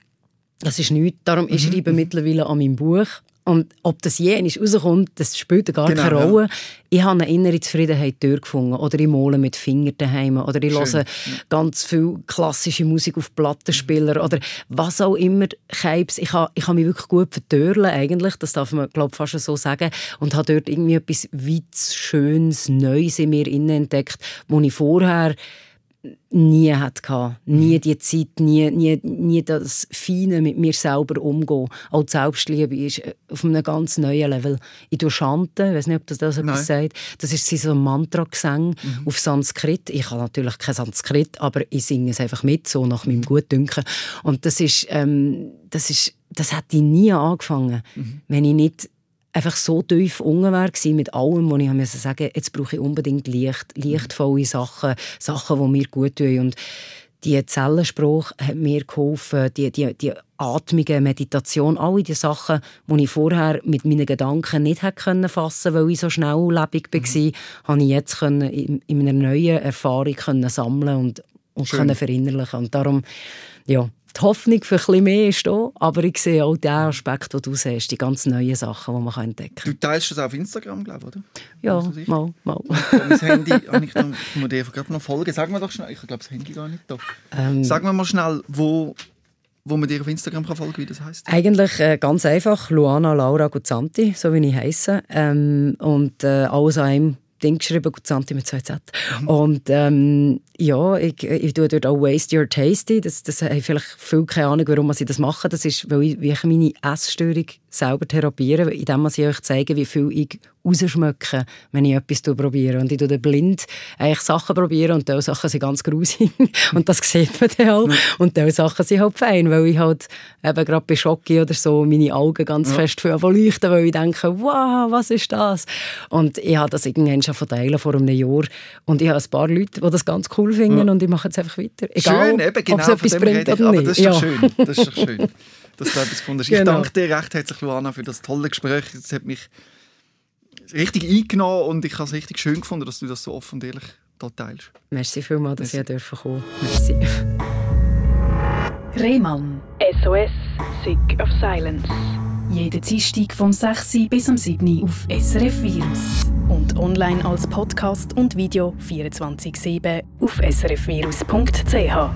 das ist nichts. Darum ich Mhm, schreibe mittlerweile an meinem Buch. Und ob das je rauskommt, das spielt gar Genau, keine ja. Rolle. Ich habe eine innere Zufriedenheit durchgefunden. Oder ich male mit Fingern daheim. Oder ich Schön, höre ganz viel klassische Musik auf Plattenspieler. Oder was auch immer. Keibs. Ich habe, ich habe mich wirklich gut vertörlen eigentlich. Das darf man, glaube ich, fast so sagen. Und habe dort irgendwie etwas Weites, Schönes, Neues in mir entdeckt, wo ich vorher nie hatte. Nie die Zeit, nie, nie, nie das Feine mit mir selber umgehen. Auch die Selbstliebe ist äh, auf einem ganz neuen Level. Ich tue Chanten, ich weiß nicht, ob das, das etwas sagt. Das ist so ein Mantra-Gesang auf Sanskrit. Ich habe natürlich kein Sanskrit, aber ich singe es einfach mit, so nach meinem Gutdünken. Und das ist, ähm, das ist, das hätte ich nie angefangen, wenn ich nicht einfach so tief unten gewesen mit allem, wo ich musste sagen, jetzt brauche ich unbedingt Licht, lichtvolle Sachen, Sachen, die mir gut tun. Und die Zellenspruch hat mir geholfen, die, die, die Atmungen, Meditation, alle die Sachen, die ich vorher mit meinen Gedanken nicht hätte können fassen weil ich so schnelllebig war, habe ich jetzt können in, in einer neuen Erfahrung können sammeln und, und Schön. können verinnerlichen. Und darum, ja, die Hoffnung für bisschen mehr ist da, aber ich sehe auch den Aspekt, den du siehst, die ganz neuen Sachen, die man entdecken kann. Du teilst das auf Instagram, glaube ich, oder? Ja, mal, mal. mein Handy, habe ich noch, dir gerade noch folgen. Sag mir doch schnell, ich glaube das Handy gar nicht da. Ähm, Sag mir mal schnell, wo, wo man dir auf Instagram kann folgen kann, wie das heisst. Eigentlich äh, ganz einfach, Luana Laura Guzzanti, so wie ich heiße. Ähm, und äh, alles an einem Ding geschrieben, Guzzanti mit zwei Z. Und ähm, ja, ich, ich tue dort auch Waste Your Tasty. Das, das haben vielleicht viele keine Ahnung, warum sie das machen. Das ist, weil ich, wie ich meine Essstörung selber therapiere, indem ich euch zeige, wie viel ich rausschmecke, wenn ich etwas probiere. Und ich tue dann blind eigentlich Sachen probieren und diese Sachen sind ganz grusig. und das sieht man dann auch. Und diese Sachen sind halt fein, weil ich halt eben gerade bei Schocki oder so meine Augen ganz fest für leuchten, weil ich denke, wow, was ist das? Und ich habe das irgendwann schon verteilt vor einem Jahr. Und ich habe ein paar Leute, die das ganz cool finden und ich mache jetzt einfach weiter. Egal, schön, eben, genau ob es etwas bringt ich. oder nicht. das ist ja. doch schön. Das ist doch schön, dass du etwas gefunden hast. Ich Genau. danke dir recht herzlich, Luana, für das tolle Gespräch. Es hat mich richtig eingenommen und ich habe es richtig schön gefunden, dass du das so offen und ehrlich da teilst. Merci vielmals, dass Merci. ich kommen durfte. Merci. Rehmann. SOS, Sick of Silence. Jeden Dienstag vom 6. bis am 7. auf SRF Virus. Und online als Podcast und Video 24-7 auf srfvirus.ch.